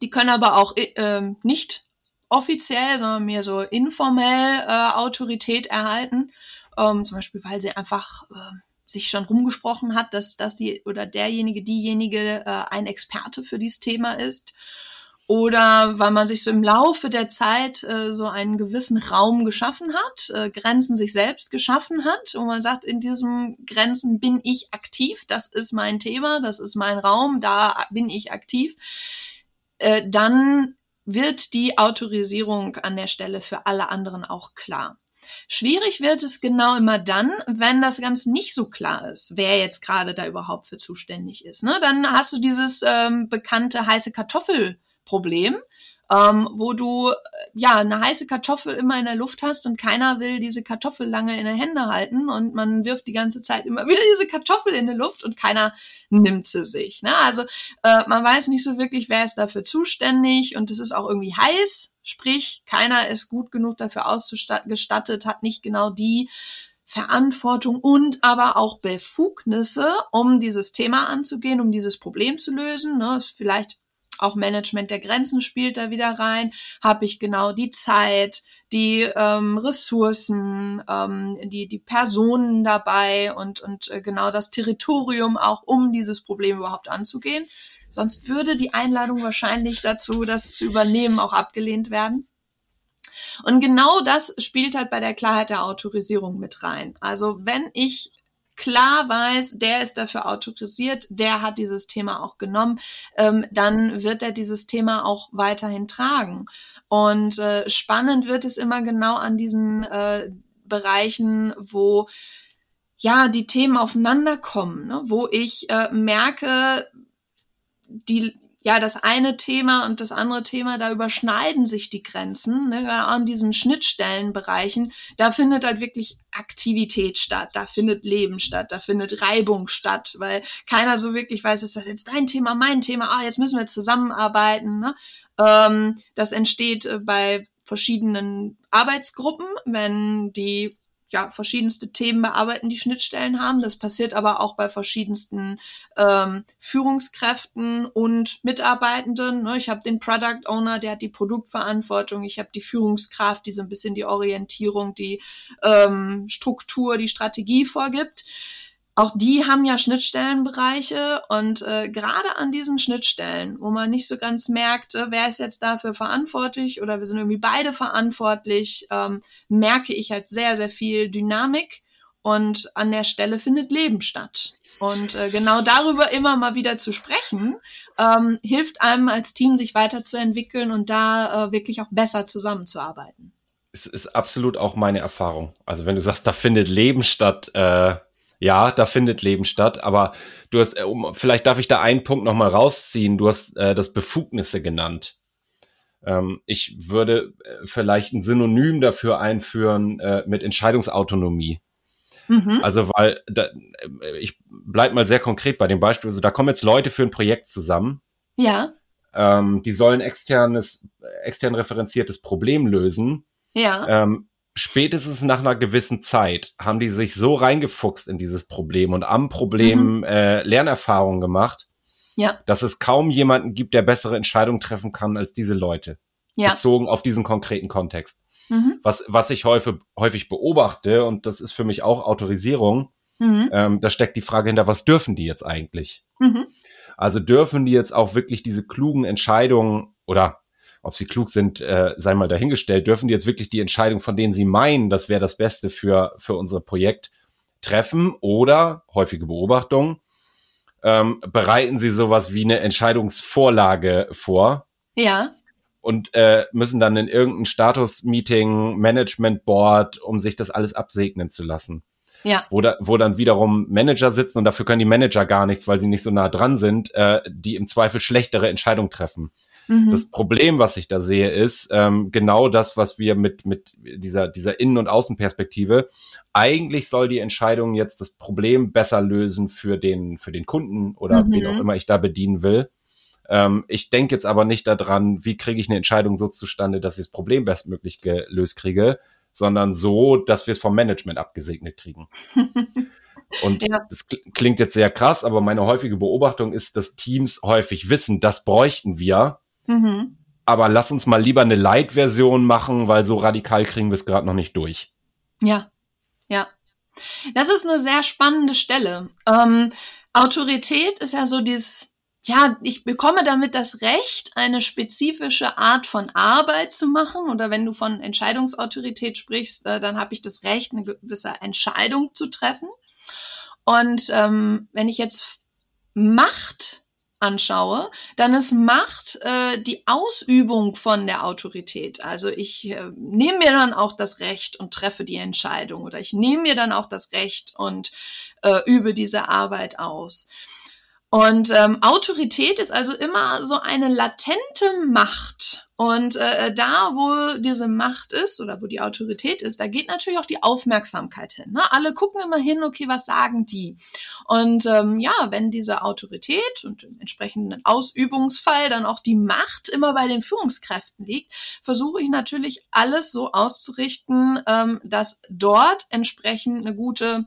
Die können aber auch äh, nicht offiziell, sondern mehr so informell äh, Autorität erhalten. Ähm, zum Beispiel, weil sie einfach äh, sich schon rumgesprochen hat, dass, dass die oder derjenige, diejenige äh, ein Experte für dieses Thema ist. Oder weil man sich so im Laufe der Zeit äh, so einen gewissen Raum geschaffen hat, äh, Grenzen sich selbst geschaffen hat, wo man sagt, in diesem Grenzen bin ich aktiv, das ist mein Thema, das ist mein Raum, da bin ich aktiv, äh, dann wird die Autorisierung an der Stelle für alle anderen auch klar. Schwierig wird es genau immer dann, wenn das Ganze nicht so klar ist, wer jetzt gerade da überhaupt für zuständig ist. Ne? Dann hast du dieses ähm, bekannte heiße Kartoffelproblem ähm, wo du äh, ja eine heiße Kartoffel immer in der Luft hast und keiner will diese Kartoffel lange in der Hände halten und man wirft die ganze Zeit immer wieder diese Kartoffel in die Luft und keiner nimmt sie sich. Ne? Also äh, man weiß nicht so wirklich, wer ist dafür zuständig und es ist auch irgendwie heiß, sprich keiner ist gut genug dafür ausgestattet, hat nicht genau die Verantwortung und aber auch Befugnisse, um dieses Thema anzugehen, um dieses Problem zu lösen. Ne? Vielleicht auch Management der Grenzen spielt da wieder rein. Habe ich genau die Zeit, die ähm, Ressourcen, ähm, die, die Personen dabei und, und äh, genau das Territorium auch, um dieses Problem überhaupt anzugehen. Sonst würde die Einladung wahrscheinlich dazu, das zu übernehmen, auch abgelehnt werden. Und genau das spielt halt bei der Klarheit der Autorisierung mit rein. Also wenn ich klar weiß, der ist dafür autorisiert, der hat dieses Thema auch genommen, ähm, dann wird er dieses Thema auch weiterhin tragen. Und äh, spannend wird es immer genau an diesen äh, Bereichen, wo ja die Themen aufeinander kommen, ne? wo ich äh, merke, die ja, das eine Thema und das andere Thema, da überschneiden sich die Grenzen, ne, gerade an diesen Schnittstellenbereichen, da findet halt wirklich Aktivität statt, da findet Leben statt, da findet Reibung statt, weil keiner so wirklich weiß, ist das jetzt dein Thema, mein Thema, ah, jetzt müssen wir zusammenarbeiten. Ne? Ähm, das entsteht äh, bei verschiedenen Arbeitsgruppen, wenn die ja, verschiedenste Themen bearbeiten, die Schnittstellen haben. Das passiert aber auch bei verschiedensten ähm, Führungskräften und Mitarbeitenden. Ne? Ich habe den Product Owner, der hat die Produktverantwortung. Ich habe die Führungskraft, die so ein bisschen die Orientierung, die ähm, Struktur, die Strategie vorgibt auch die haben ja Schnittstellenbereiche und äh, gerade an diesen Schnittstellen, wo man nicht so ganz merkt, äh, wer ist jetzt dafür verantwortlich oder wir sind irgendwie beide verantwortlich, ähm, merke ich halt sehr, sehr viel Dynamik und an der Stelle findet Leben statt. Und äh, genau darüber immer mal wieder zu sprechen, ähm, hilft einem als Team, sich weiterzuentwickeln und da äh, wirklich auch besser zusammenzuarbeiten. Es ist absolut auch meine Erfahrung. Also wenn du sagst, da findet Leben statt, äh, ja, da findet Leben statt, aber du hast, äh, um, vielleicht darf ich da einen Punkt nochmal rausziehen. Du hast äh, das Befugnisse genannt. Ähm, ich würde äh, vielleicht ein Synonym dafür einführen äh, mit Entscheidungsautonomie. Mhm. Also, weil da, äh, ich bleib mal sehr konkret bei dem Beispiel. Also, da kommen jetzt Leute für ein Projekt zusammen. Ja. ähm, die sollen externes, extern referenziertes Problem lösen. Ja. Ähm, spätestens nach einer gewissen Zeit haben die sich so reingefuchst in dieses Problem und am Problem Mhm. äh, Lernerfahrungen gemacht, Ja. dass es kaum jemanden gibt, der bessere Entscheidungen treffen kann als diese Leute, Ja. bezogen auf diesen konkreten Kontext. Mhm. Was, was ich häufig, häufig beobachte, und das ist für mich auch Autorisierung, Mhm. ähm, da steckt die Frage hinter, was dürfen die jetzt eigentlich? Mhm. Also dürfen die jetzt auch wirklich diese klugen Entscheidungen oder ob sie klug sind, äh, sei mal dahingestellt, dürfen die jetzt wirklich die Entscheidung, von denen sie meinen, das wäre das Beste für, für unser Projekt, treffen oder, häufige Beobachtung, ähm, bereiten sie sowas wie eine Entscheidungsvorlage vor Ja. und äh, müssen dann in irgendein Status-Meeting, Management-Board, um sich das alles absegnen zu lassen Ja. wo, da, wo dann wiederum Manager sitzen und dafür können die Manager gar nichts, weil sie nicht so nah dran sind, äh, die im Zweifel schlechtere Entscheidungen treffen. Mhm. Das Problem, was ich da sehe, ist ähm, genau das, was wir mit, mit dieser, dieser Innen- und Außenperspektive, eigentlich soll die Entscheidung jetzt das Problem besser lösen für den, für den Kunden oder Mhm. wen auch immer ich da bedienen will. Ähm, ich denke jetzt aber nicht daran, wie kriege ich eine Entscheidung so zustande, dass ich das Problem bestmöglich gelöst kriege, sondern so, dass wir es vom Management abgesegnet kriegen. Und Ja. das kl- klingt jetzt sehr krass, aber meine häufige Beobachtung ist, dass Teams häufig wissen, das bräuchten wir, Mhm. aber lass uns mal lieber eine Light-Version machen, weil so radikal kriegen wir es gerade noch nicht durch. Ja, ja. Das ist eine sehr spannende Stelle. Ähm, Autorität ist ja so dieses, ja, ich bekomme damit das Recht, eine spezifische Art von Arbeit zu machen. Oder wenn du von Entscheidungsautorität sprichst, äh, dann habe ich das Recht, eine gewisse Entscheidung zu treffen. Und ähm, wenn ich jetzt Macht anschaue, dann ist Macht äh, die Ausübung von der Autorität. Also ich äh, nehme mir dann auch das Recht und treffe die Entscheidung oder ich nehme mir dann auch das Recht und äh, übe diese Arbeit aus. Und ähm, Autorität ist also immer so eine latente Macht. Und äh, da, wo diese Macht ist oder wo die Autorität ist, da geht natürlich auch die Aufmerksamkeit hin. Ne? Alle gucken immer hin, okay, was sagen die? Und ähm, ja, wenn diese Autorität und im entsprechenden Ausübungsfall dann auch die Macht immer bei den Führungskräften liegt, versuche ich natürlich alles so auszurichten, ähm, dass dort entsprechend eine gute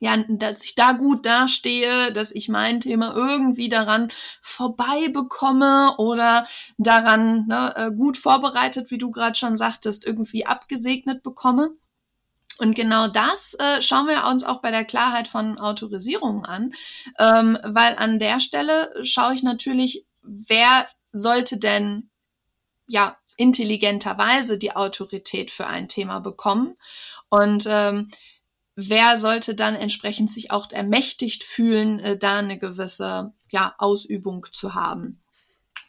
ja, dass ich da gut dastehe, dass ich mein Thema irgendwie daran vorbei bekomme oder daran ne, äh, gut vorbereitet, wie du gerade schon sagtest, irgendwie abgesegnet bekomme. Und genau das äh, schauen wir uns auch bei der Klarheit von Autorisierungen an, ähm, weil an der Stelle schaue ich natürlich, wer sollte denn ja intelligenterweise die Autorität für ein Thema bekommen und ähm, wer sollte dann entsprechend sich auch ermächtigt fühlen, äh, da eine gewisse ja, Ausübung zu haben.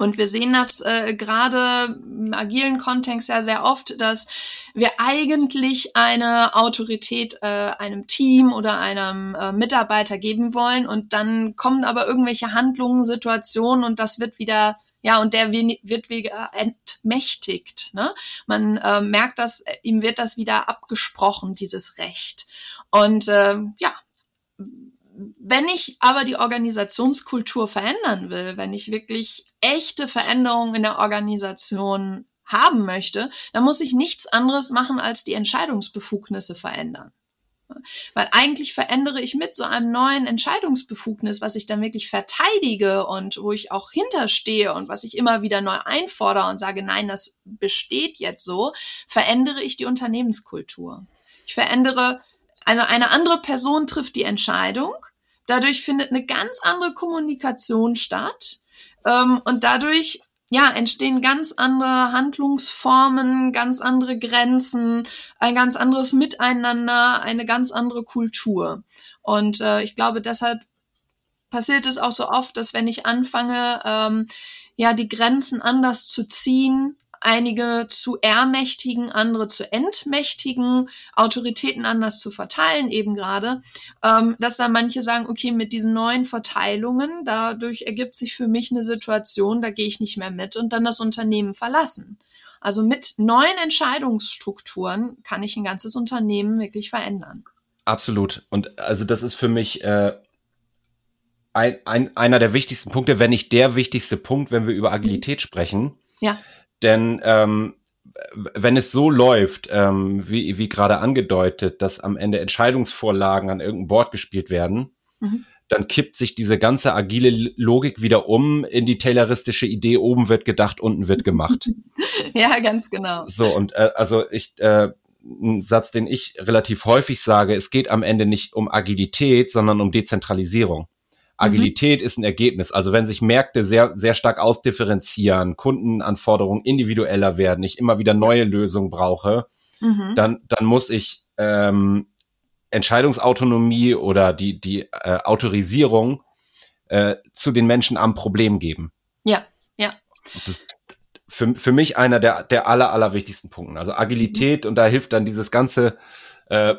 Und wir sehen das äh, gerade im agilen Kontext ja sehr oft, dass wir eigentlich eine Autorität äh, einem Team oder einem äh, Mitarbeiter geben wollen und dann kommen aber irgendwelche Handlungen, Situationen und das wird wieder ja, und der wird wieder entmächtigt. Ne? Man äh, merkt, dass ihm wird das wieder abgesprochen, dieses Recht. Und äh, ja, wenn ich aber die Organisationskultur verändern will, wenn ich wirklich echte Veränderungen in der Organisation haben möchte, dann muss ich nichts anderes machen, als die Entscheidungsbefugnisse verändern. Weil eigentlich verändere ich mit so einem neuen Entscheidungsbefugnis, was ich dann wirklich verteidige und wo ich auch hinterstehe und was ich immer wieder neu einfordere und sage, nein, das besteht jetzt so, verändere ich die Unternehmenskultur. Ich verändere, also eine andere Person trifft die Entscheidung, dadurch findet eine ganz andere Kommunikation statt ähm, und dadurch ja, entstehen ganz andere Handlungsformen, ganz andere Grenzen, ein ganz anderes Miteinander, eine ganz andere Kultur. Und äh, ich glaube, deshalb passiert es auch so oft, dass wenn ich anfange, ähm, ja, die Grenzen anders zu ziehen, einige zu ermächtigen, andere zu entmächtigen, Autoritäten anders zu verteilen, eben gerade, ähm, dass dann manche sagen, okay, mit diesen neuen Verteilungen, dadurch ergibt sich für mich eine Situation, da gehe ich nicht mehr mit und dann das Unternehmen verlassen. Also mit neuen Entscheidungsstrukturen kann ich ein ganzes Unternehmen wirklich verändern. Absolut. Und also das ist für mich äh, ein, ein, einer der wichtigsten Punkte, wenn nicht der wichtigste Punkt, wenn wir über Agilität sprechen. Ja. Denn ähm, wenn es so läuft, ähm, wie, wie gerade angedeutet, dass am Ende Entscheidungsvorlagen an irgendein Board gespielt werden, mhm. dann kippt sich diese ganze agile Logik wieder um in die tayloristische Idee, oben wird gedacht, unten wird gemacht. ja, ganz genau. So, und äh, also ich, äh, ein Satz, den ich relativ häufig sage, es geht am Ende nicht um Agilität, sondern um Dezentralisierung. Agilität mhm. ist ein Ergebnis. Also wenn sich Märkte sehr, sehr stark ausdifferenzieren, Kundenanforderungen individueller werden, ich immer wieder neue Lösungen brauche, mhm. dann, dann muss ich ähm, Entscheidungsautonomie oder die, die äh, Autorisierung äh, zu den Menschen am Problem geben. Ja, ja. Das, für, für mich einer der, der aller, aller wichtigsten Punkte. Also Agilität mhm. und da hilft dann dieses ganze, äh,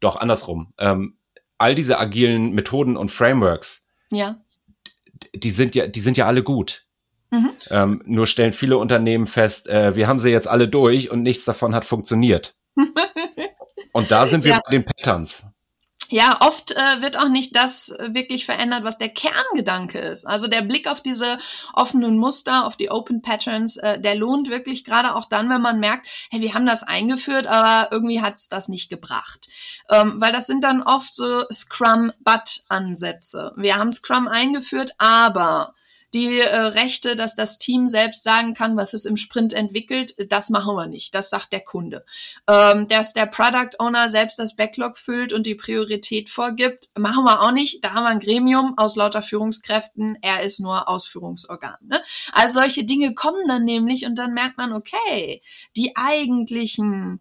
doch andersrum. Ähm, all diese agilen Methoden und Frameworks, ja. Die sind ja, die sind ja alle gut. Mhm. Ähm, nur stellen viele Unternehmen fest, äh, wir haben sie jetzt alle durch und nichts davon hat funktioniert. und da sind wir ja. bei den Patterns. Ja, oft äh, wird auch nicht das äh, wirklich verändert, was der Kerngedanke ist. Also der Blick auf diese offenen Muster, auf die Open Patterns, äh, der lohnt wirklich gerade auch dann, wenn man merkt, hey, wir haben das eingeführt, aber irgendwie hat's das nicht gebracht. Ähm, weil das sind dann oft so Scrum-But-Ansätze. Wir haben Scrum eingeführt, aber die äh, Rechte, dass das Team selbst sagen kann, was es im Sprint entwickelt, das machen wir nicht. Das sagt der Kunde. Ähm, dass der Product Owner selbst das Backlog füllt und die Priorität vorgibt, machen wir auch nicht. Da haben wir ein Gremium aus lauter Führungskräften. Er ist nur Ausführungsorgan. Ne? All solche Dinge kommen dann nämlich und dann merkt man, okay, die eigentlichen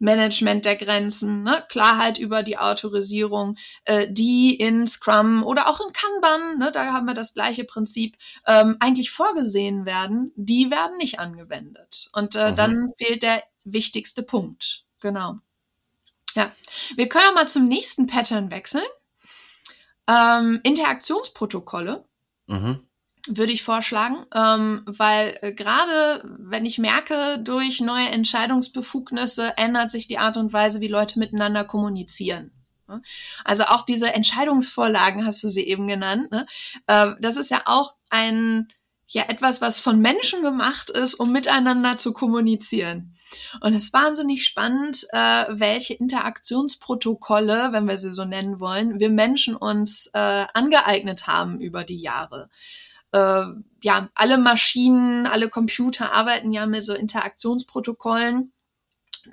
Management der Grenzen, ne? Klarheit über die Autorisierung, äh, die in Scrum oder auch in Kanban, ne, da haben wir das gleiche Prinzip, ähm, eigentlich vorgesehen werden, die werden nicht angewendet. Und äh, mhm. dann fehlt der wichtigste Punkt. Genau. Ja, wir können ja mal zum nächsten Pattern wechseln. Ähm, Interaktionsprotokolle. Mhm würde ich vorschlagen, ähm, weil äh, gerade wenn ich merke, durch neue Entscheidungsbefugnisse ändert sich die Art und Weise, wie Leute miteinander kommunizieren. Ne? Also auch diese Entscheidungsvorlagen hast du sie eben genannt. Ne? Äh, das ist ja auch ein ja etwas, was von Menschen gemacht ist, um miteinander zu kommunizieren. Und es ist wahnsinnig spannend, äh, welche Interaktionsprotokolle, wenn wir sie so nennen wollen, wir Menschen uns äh, angeeignet haben über die Jahre äh, ja, alle Maschinen, alle Computer arbeiten ja mit so Interaktionsprotokollen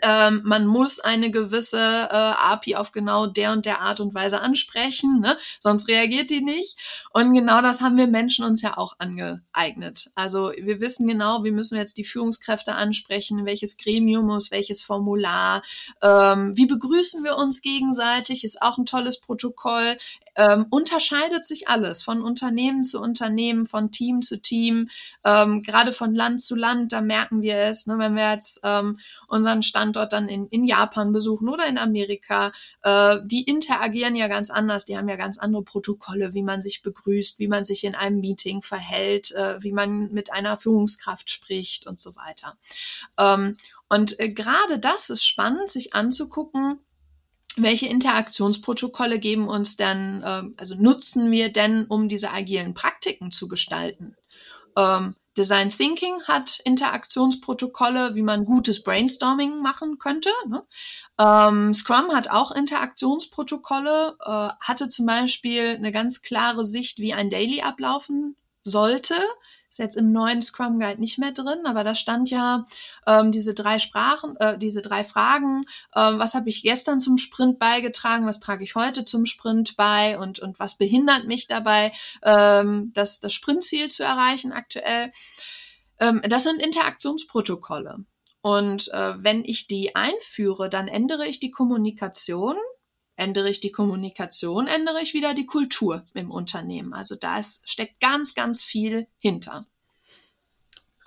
ähm, man muss eine gewisse äh, API auf genau der und der Art und Weise ansprechen, ne? sonst reagiert die nicht. Und genau das haben wir Menschen uns ja auch angeeignet. Also wir wissen genau, wie müssen wir jetzt die Führungskräfte ansprechen, welches Gremium muss, welches Formular, ähm, wie begrüßen wir uns gegenseitig, ist auch ein tolles Protokoll. Ähm, unterscheidet sich alles von Unternehmen zu Unternehmen, von Team zu Team, ähm, gerade von Land zu Land, da merken wir es, ne, wenn wir jetzt ähm, unseren Standort dann in, in Japan besuchen oder in Amerika, äh, die interagieren ja ganz anders, die haben ja ganz andere Protokolle, wie man sich begrüßt, wie man sich in einem Meeting verhält, äh, wie man mit einer Führungskraft spricht und so weiter. Ähm, und äh, gerade das ist spannend, sich anzugucken, welche Interaktionsprotokolle geben uns denn, äh, also nutzen wir denn, um diese agilen Praktiken zu gestalten? Ähm, Design Thinking hat Interaktionsprotokolle, wie man gutes Brainstorming machen könnte. Ne? Ähm, Scrum hat auch Interaktionsprotokolle, äh, hatte zum Beispiel eine ganz klare Sicht, wie ein Daily ablaufen sollte. Ist jetzt im neuen Scrum Guide nicht mehr drin, aber da stand ja ähm, diese drei Sprachen, äh, diese drei Fragen. Ähm, was habe ich gestern zum Sprint beigetragen? Was trage ich heute zum Sprint bei? Und, und was behindert mich dabei, ähm, das, das Sprintziel zu erreichen aktuell? Ähm, das sind Interaktionsprotokolle. Und äh, wenn ich die einführe, dann ändere ich die Kommunikation Ändere ich die Kommunikation, ändere ich wieder die Kultur im Unternehmen. Also da ist, steckt ganz, ganz viel hinter.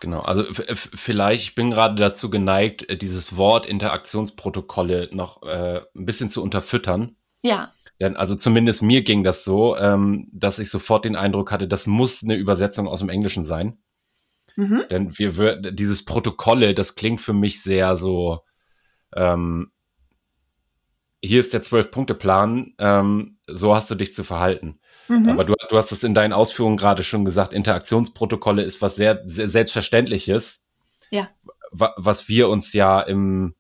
Genau, also vielleicht, ich bin gerade dazu geneigt, äh, dieses Wort Interaktionsprotokolle noch äh, ein bisschen zu unterfüttern. Ja. Denn also zumindest mir ging das so, ähm, dass ich sofort den Eindruck hatte, das muss eine Übersetzung aus dem Englischen sein. Mhm. Denn wir, dieses Protokolle, das klingt für mich sehr so, ähm, hier ist der Zwölf-Punkte-Plan, ähm, so hast du dich zu verhalten. Mhm. Aber du, du hast es in deinen Ausführungen gerade schon gesagt, Interaktionsprotokolle ist was sehr, sehr Selbstverständliches. Ja. Was wir uns ja im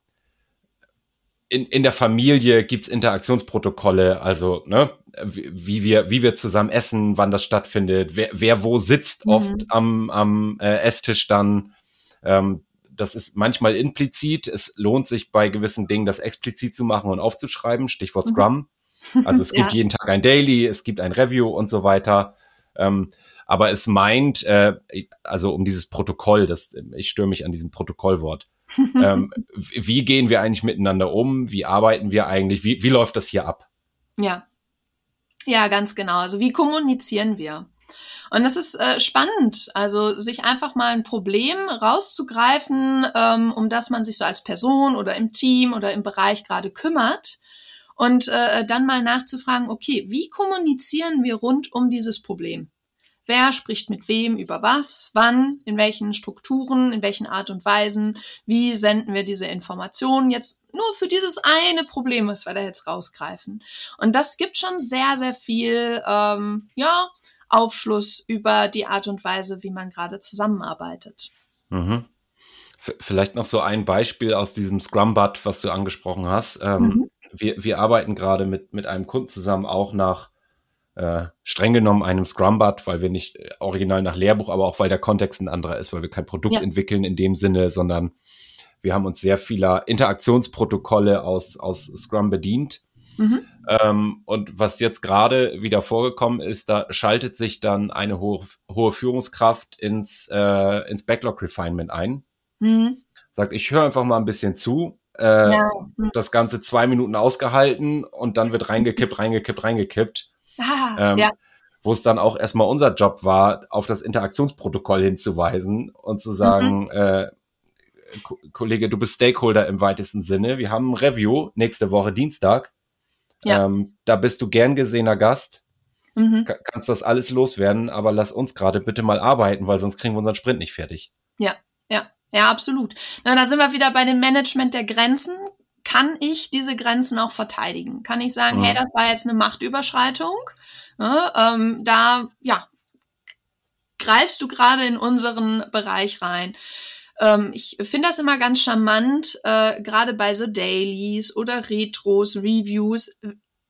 in, in der Familie gibt's Interaktionsprotokolle, also ne, wie wir wie wir zusammen essen, wann das stattfindet, wer, wer wo sitzt mhm. oft am am äh, Esstisch dann. Ähm, das ist manchmal implizit. Es lohnt sich bei gewissen Dingen, das explizit zu machen und aufzuschreiben. Stichwort mhm. Scrum. Also es gibt ja. jeden Tag ein Daily, es gibt ein Review und so weiter. Ähm, aber es meint, äh, also um dieses Protokoll, das ich störe mich an diesem Protokollwort. ähm, wie gehen wir eigentlich miteinander um? Wie arbeiten wir eigentlich? Wie, wie läuft das hier ab? Ja. Ja, ganz genau. Also wie kommunizieren wir? Und das ist äh, spannend, also sich einfach mal ein Problem rauszugreifen, ähm, um das man sich so als Person oder im Team oder im Bereich gerade kümmert und äh, dann mal nachzufragen, okay, wie kommunizieren wir rund um dieses Problem? Wer spricht mit wem über was, wann, in welchen Strukturen, in welchen Art und Weisen, wie senden wir diese Informationen jetzt nur für dieses eine Problem, was wir da jetzt rausgreifen. Und das gibt schon sehr, sehr viel, ähm, ja, Aufschluss über die Art und Weise, wie man gerade zusammenarbeitet. Mhm. Vielleicht noch so ein Beispiel aus diesem Scrum-Bud, was du angesprochen hast. Ähm, mhm. wir, wir arbeiten gerade mit, mit einem Kunden zusammen auch nach äh, streng genommen einem Scrum-Bud, weil wir nicht äh, original nach Lehrbuch, aber auch weil der Kontext ein anderer ist, weil wir kein Produkt ja. entwickeln in dem Sinne, sondern wir haben uns sehr vieler Interaktionsprotokolle aus, aus Scrum bedient. Mhm. Ähm, und was jetzt gerade wieder vorgekommen ist, da schaltet sich dann eine hohe, hohe Führungskraft ins, äh, ins Backlog Refinement ein. Mhm. Sagt, ich höre einfach mal ein bisschen zu, äh, ja. das Ganze zwei Minuten ausgehalten und dann wird reingekippt, reingekippt, reingekippt. Ah, ähm, ja. Wo es dann auch erstmal unser Job war, auf das Interaktionsprotokoll hinzuweisen und zu sagen, mhm. äh, Kollege, du bist Stakeholder im weitesten Sinne. Wir haben ein Review nächste Woche Dienstag. Ja. Ähm, da bist du gern gesehener Gast. Mhm. Kannst das alles loswerden, aber lass uns gerade bitte mal arbeiten, weil sonst kriegen wir unseren Sprint nicht fertig. Ja, ja, ja, absolut. Na, da sind wir wieder bei dem Management der Grenzen kann ich diese Grenzen auch verteidigen? Kann ich sagen, mhm. hey, das war jetzt eine Machtüberschreitung? Ja, ähm, da, ja, greifst du gerade in unseren Bereich rein. Ähm, ich finde das immer ganz charmant, äh, gerade bei so Dailies oder Retros, Reviews,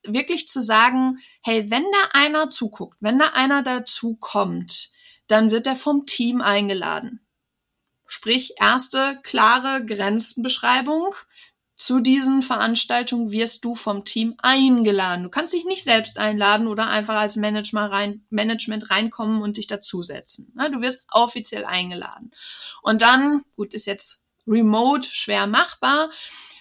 wirklich zu sagen, hey, wenn da einer zuguckt, wenn da einer dazu kommt, dann wird er vom Team eingeladen. Sprich, erste klare Grenzenbeschreibung zu diesen Veranstaltungen wirst du vom Team eingeladen. Du kannst dich nicht selbst einladen oder einfach als Management, rein, Management reinkommen und dich dazusetzen. Du wirst offiziell eingeladen. Und dann, gut, ist jetzt remote schwer machbar.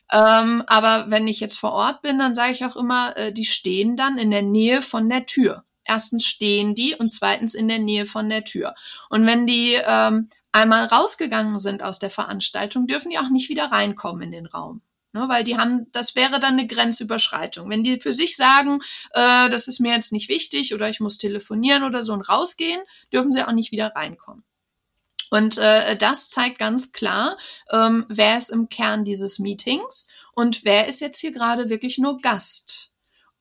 Ähm, aber wenn ich jetzt vor Ort bin, dann sage ich auch immer, äh, die stehen dann in der Nähe von der Tür. Erstens stehen die und zweitens in der Nähe von der Tür. Und wenn die ähm, einmal rausgegangen sind aus der Veranstaltung, dürfen die auch nicht wieder reinkommen in den Raum. Ne, weil die haben, das wäre dann eine Grenzüberschreitung. Wenn die für sich sagen, äh, das ist mir jetzt nicht wichtig oder ich muss telefonieren oder so und rausgehen, dürfen sie auch nicht wieder reinkommen. Und äh, das zeigt ganz klar, ähm, wer ist im Kern dieses Meetings und wer ist jetzt hier gerade wirklich nur Gast.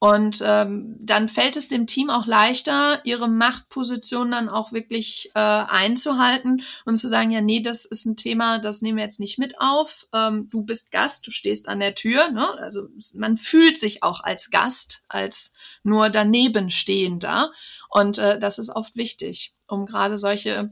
Und ähm, dann fällt es dem Team auch leichter, ihre Machtposition dann auch wirklich äh, einzuhalten und zu sagen, ja, nee, das ist ein Thema, das nehmen wir jetzt nicht mit auf. Ähm, du bist Gast, du stehst an der Tür. Ne? Also man fühlt sich auch als Gast, als nur daneben stehender. Und äh, das ist oft wichtig, um gerade solche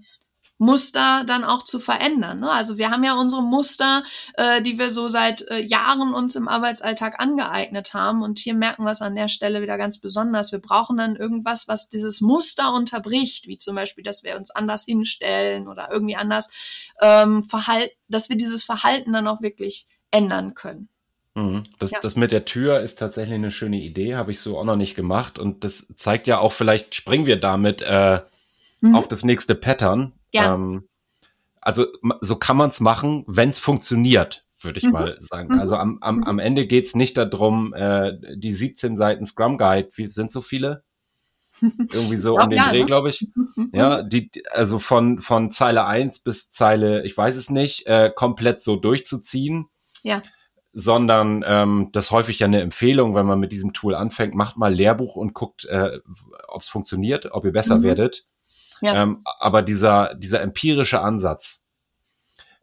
Muster dann auch zu verändern. Ne? Also wir haben ja unsere Muster, äh, die wir so seit äh, Jahren uns im Arbeitsalltag angeeignet haben. Und hier merken wir es an der Stelle wieder ganz besonders. Wir brauchen dann irgendwas, was dieses Muster unterbricht, wie zum Beispiel, dass wir uns anders hinstellen oder irgendwie anders ähm, verhalten, dass wir dieses Verhalten dann auch wirklich ändern können. Mhm. Das, ja. das mit der Tür ist tatsächlich eine schöne Idee, habe ich so auch noch nicht gemacht. Und das zeigt ja auch, vielleicht springen wir damit äh, mhm. auf das nächste Pattern. Ja. Ähm, also so kann man es machen, wenn es funktioniert, würde ich mhm. mal sagen. Mhm. Also am, am, am Ende geht's nicht darum, äh, die 17 Seiten Scrum Guide, wie sind so viele? Irgendwie so um den ja, Dreh, ne? glaube ich. Ja, die, also von, von Zeile 1 bis Zeile, ich weiß es nicht, äh, komplett so durchzuziehen. Ja. sondern ähm, das häufig ja eine Empfehlung, wenn man mit diesem Tool anfängt, macht mal Lehrbuch und guckt, äh, ob es funktioniert, ob ihr besser mhm. werdet. Ja. Ähm, aber dieser, dieser empirische Ansatz,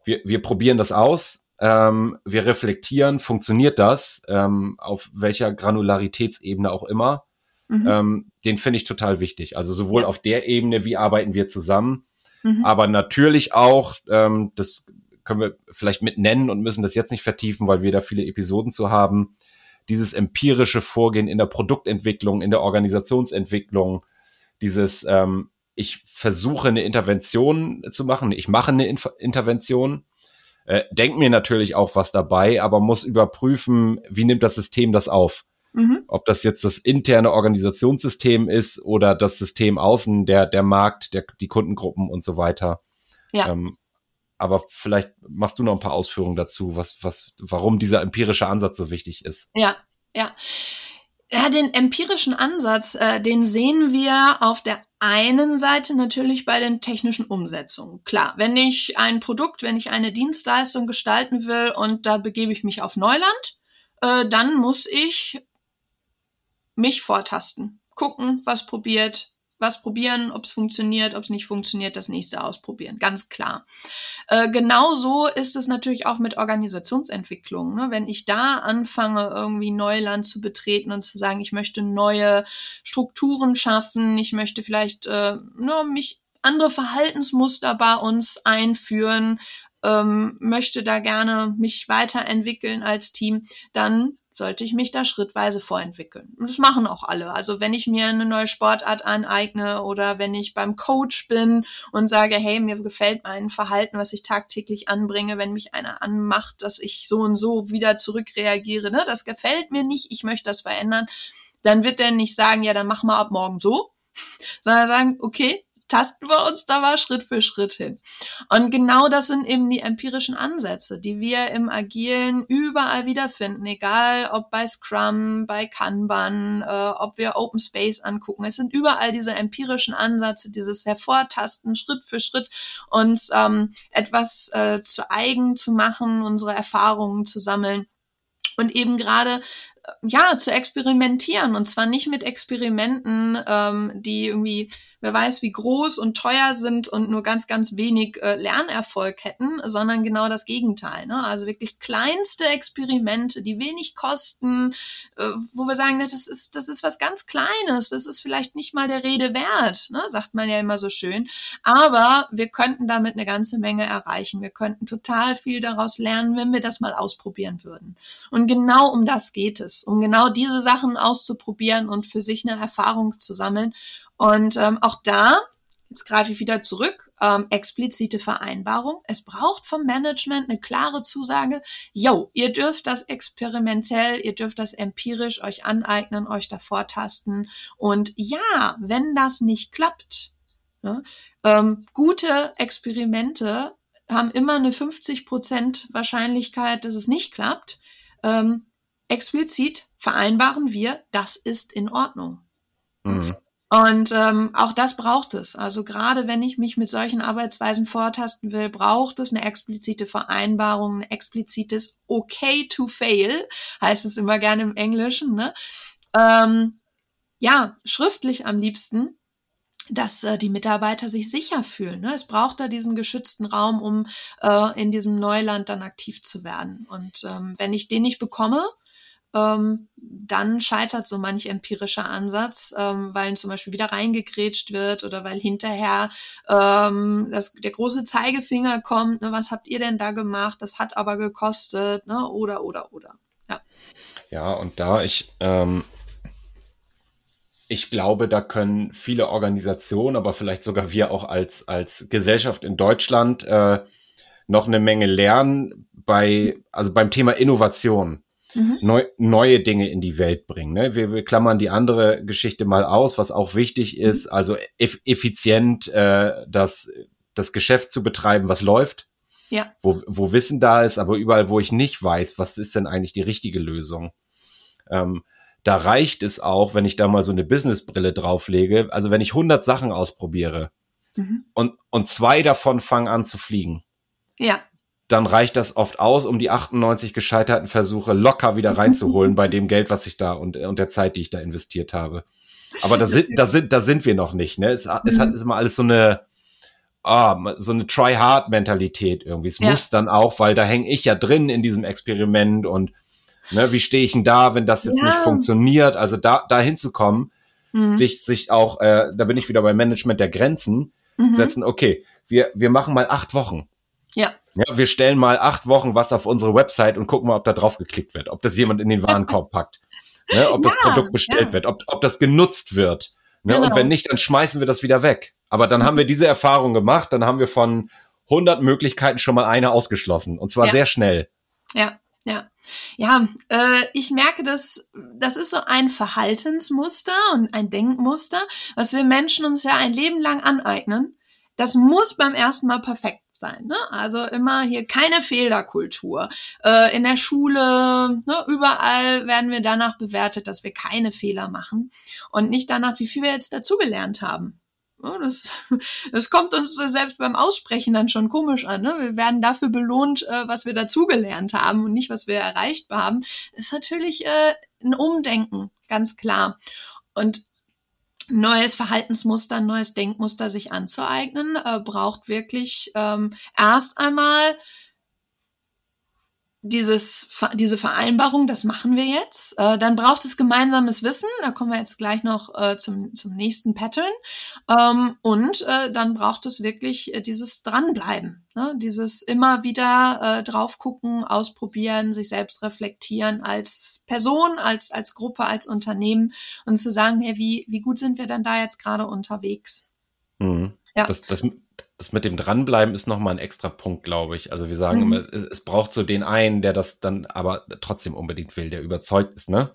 wir, wir probieren das aus, ähm, wir reflektieren, funktioniert das, ähm, auf welcher Granularitätsebene auch immer, mhm. ähm, den finde ich total wichtig. Also sowohl auf der Ebene, wie arbeiten wir zusammen, mhm. aber natürlich auch, ähm, das können wir vielleicht mit nennen und müssen das jetzt nicht vertiefen, weil wir da viele Episoden zu haben. Dieses empirische Vorgehen in der Produktentwicklung, in der Organisationsentwicklung, dieses, ähm, ich versuche eine Intervention zu machen, ich mache eine Inf Intervention, äh, denk mir natürlich auch was dabei, aber muss überprüfen, wie nimmt das System das auf. Mhm. Ob das jetzt das interne Organisationssystem ist oder das System außen, der, der Markt, der, die Kundengruppen und so weiter. Ja. Ähm, aber vielleicht machst du noch ein paar Ausführungen dazu, was, was, warum dieser empirische Ansatz so wichtig ist. Ja, ja. Ja, den empirischen Ansatz, äh, den sehen wir auf der einen Seite natürlich bei den technischen Umsetzungen. Klar, wenn ich ein Produkt, wenn ich eine Dienstleistung gestalten will und da begebe ich mich auf Neuland, äh, dann muss ich mich vortasten, gucken, was probiert, was probieren, ob es funktioniert, ob es nicht funktioniert, das nächste ausprobieren, ganz klar. Äh, genauso ist es natürlich auch mit Organisationsentwicklung. Ne? Wenn ich da anfange, irgendwie Neuland zu betreten und zu sagen, ich möchte neue Strukturen schaffen, ich möchte vielleicht äh, ne, mich andere Verhaltensmuster bei uns einführen, ähm, möchte da gerne mich weiterentwickeln als Team, dann sollte ich mich da schrittweise vorentwickeln. Und das machen auch alle. Also wenn ich mir eine neue Sportart aneigne oder wenn ich beim Coach bin und sage, hey, mir gefällt mein Verhalten, was ich tagtäglich anbringe, wenn mich einer anmacht, dass ich so und so wieder zurückreagiere, ne, das gefällt mir nicht, ich möchte das verändern, dann wird der nicht sagen, ja, dann mach mal ab morgen so, sondern sagen, okay, tasten wir uns da mal Schritt für Schritt hin. Und genau das sind eben die empirischen Ansätze, die wir im Agilen überall wiederfinden, egal ob bei Scrum, bei Kanban, äh, ob wir Open Space angucken. Es sind überall diese empirischen Ansätze, dieses Hervortasten Schritt für Schritt uns ähm, etwas äh, zu eigen zu machen, unsere Erfahrungen zu sammeln und eben gerade äh, ja zu experimentieren und zwar nicht mit Experimenten, ähm, die irgendwie wer weiß, wie groß und teuer sind und nur ganz, ganz wenig äh, Lernerfolg hätten, sondern genau das Gegenteil. Ne? Also wirklich kleinste Experimente, die wenig kosten, äh, wo wir sagen, das ist, das ist was ganz Kleines, das ist vielleicht nicht mal der Rede wert, ne? sagt man ja immer so schön. Aber wir könnten damit eine ganze Menge erreichen. Wir könnten total viel daraus lernen, wenn wir das mal ausprobieren würden. Und genau um das geht es, um genau diese Sachen auszuprobieren und für sich eine Erfahrung zu sammeln. Und ähm, auch da, jetzt greife ich wieder zurück, ähm, explizite Vereinbarung. Es braucht vom Management eine klare Zusage, yo, ihr dürft das experimentell, ihr dürft das empirisch euch aneignen, euch davor tasten. Und ja, wenn das nicht klappt, ne, ähm, gute Experimente haben immer eine 50% Wahrscheinlichkeit, dass es nicht klappt. Ähm, explizit vereinbaren wir, das ist in Ordnung. Mhm. Und ähm, auch das braucht es. Also gerade wenn ich mich mit solchen Arbeitsweisen vortasten will, braucht es eine explizite Vereinbarung, ein explizites Okay to fail, heißt es immer gerne im Englischen. Ne? Ähm, ja, schriftlich am liebsten, dass äh, die Mitarbeiter sich sicher fühlen. Ne? Es braucht da diesen geschützten Raum, um äh, in diesem Neuland dann aktiv zu werden. Und ähm, wenn ich den nicht bekomme, ähm, dann scheitert so manch empirischer Ansatz, ähm, weil zum Beispiel wieder reingegrätscht wird oder weil hinterher ähm, das, der große Zeigefinger kommt, ne, was habt ihr denn da gemacht, das hat aber gekostet, ne, oder, oder, oder. Ja, ja und da ich, ähm, ich glaube, da können viele Organisationen, aber vielleicht sogar wir auch als, als Gesellschaft in Deutschland äh, noch eine Menge lernen bei, also beim Thema Innovation mhm. neu, neue Dinge in die Welt bringen. Ne? Wir, wir klammern die andere Geschichte mal aus, was auch wichtig mhm. ist, also eff effizient äh, das, das Geschäft zu betreiben, was läuft. Ja. Wo, wo Wissen da ist, aber überall, wo ich nicht weiß, was ist denn eigentlich die richtige Lösung. Ähm, da reicht es auch, wenn ich da mal so eine Businessbrille drauflege. Also wenn ich 100 Sachen ausprobiere mhm. und, und zwei davon fangen an zu fliegen. Ja dann reicht das oft aus, um die 98 gescheiterten Versuche locker wieder reinzuholen bei dem Geld, was ich da und, und der Zeit, die ich da investiert habe. Aber da sind, da sind, da sind wir noch nicht, ne? Es, es hat ist immer alles so eine, ah, so eine Try-Hard-Mentalität irgendwie. Es ja. muss dann auch, weil da hänge ich ja drin in diesem Experiment und ne, wie stehe ich denn da, wenn das jetzt ja. nicht funktioniert? Also da, da hinzukommen, mhm. sich, sich auch, äh, da bin ich wieder beim Management der Grenzen, mhm. setzen, okay, wir, wir machen mal acht Wochen. Ja. Ja, wir stellen mal acht Wochen was auf unsere Website und gucken mal, ob da drauf geklickt wird, ob das jemand in den Warenkorb packt, ne, ob ja, das Produkt bestellt ja. wird, ob, ob das genutzt wird. Ne, genau. Und wenn nicht, dann schmeißen wir das wieder weg. Aber dann haben wir diese Erfahrung gemacht, dann haben wir von 100 Möglichkeiten schon mal eine ausgeschlossen und zwar ja. sehr schnell. Ja, ja. Ja, äh, ich merke, dass das ist so ein Verhaltensmuster und ein Denkmuster, was wir Menschen uns ja ein Leben lang aneignen. Das muss beim ersten Mal perfekt sein. Ne? Also immer hier keine Fehlerkultur. Äh, in der Schule, ne, überall werden wir danach bewertet, dass wir keine Fehler machen und nicht danach, wie viel wir jetzt dazugelernt haben. Das, das kommt uns selbst beim Aussprechen dann schon komisch an. Ne? Wir werden dafür belohnt, äh, was wir dazugelernt haben und nicht, was wir erreicht haben. Das ist natürlich äh, ein Umdenken, ganz klar. Und neues Verhaltensmuster, neues Denkmuster sich anzueignen, äh, braucht wirklich ähm, erst einmal dieses, diese Vereinbarung, das machen wir jetzt. Äh, dann braucht es gemeinsames Wissen, da kommen wir jetzt gleich noch äh, zum, zum nächsten Pattern. Ähm, und äh, dann braucht es wirklich äh, dieses Dranbleiben, ne? dieses immer wieder äh, drauf gucken, ausprobieren, sich selbst reflektieren als Person, als, als Gruppe, als Unternehmen und zu sagen, hey, wie, wie gut sind wir denn da jetzt gerade unterwegs? Mhm. Ja. Das, das, das mit dem Dranbleiben ist nochmal ein extra Punkt, glaube ich. Also wir sagen mhm. immer, es, es, braucht so den einen, der das dann aber trotzdem unbedingt will, der überzeugt ist, ne?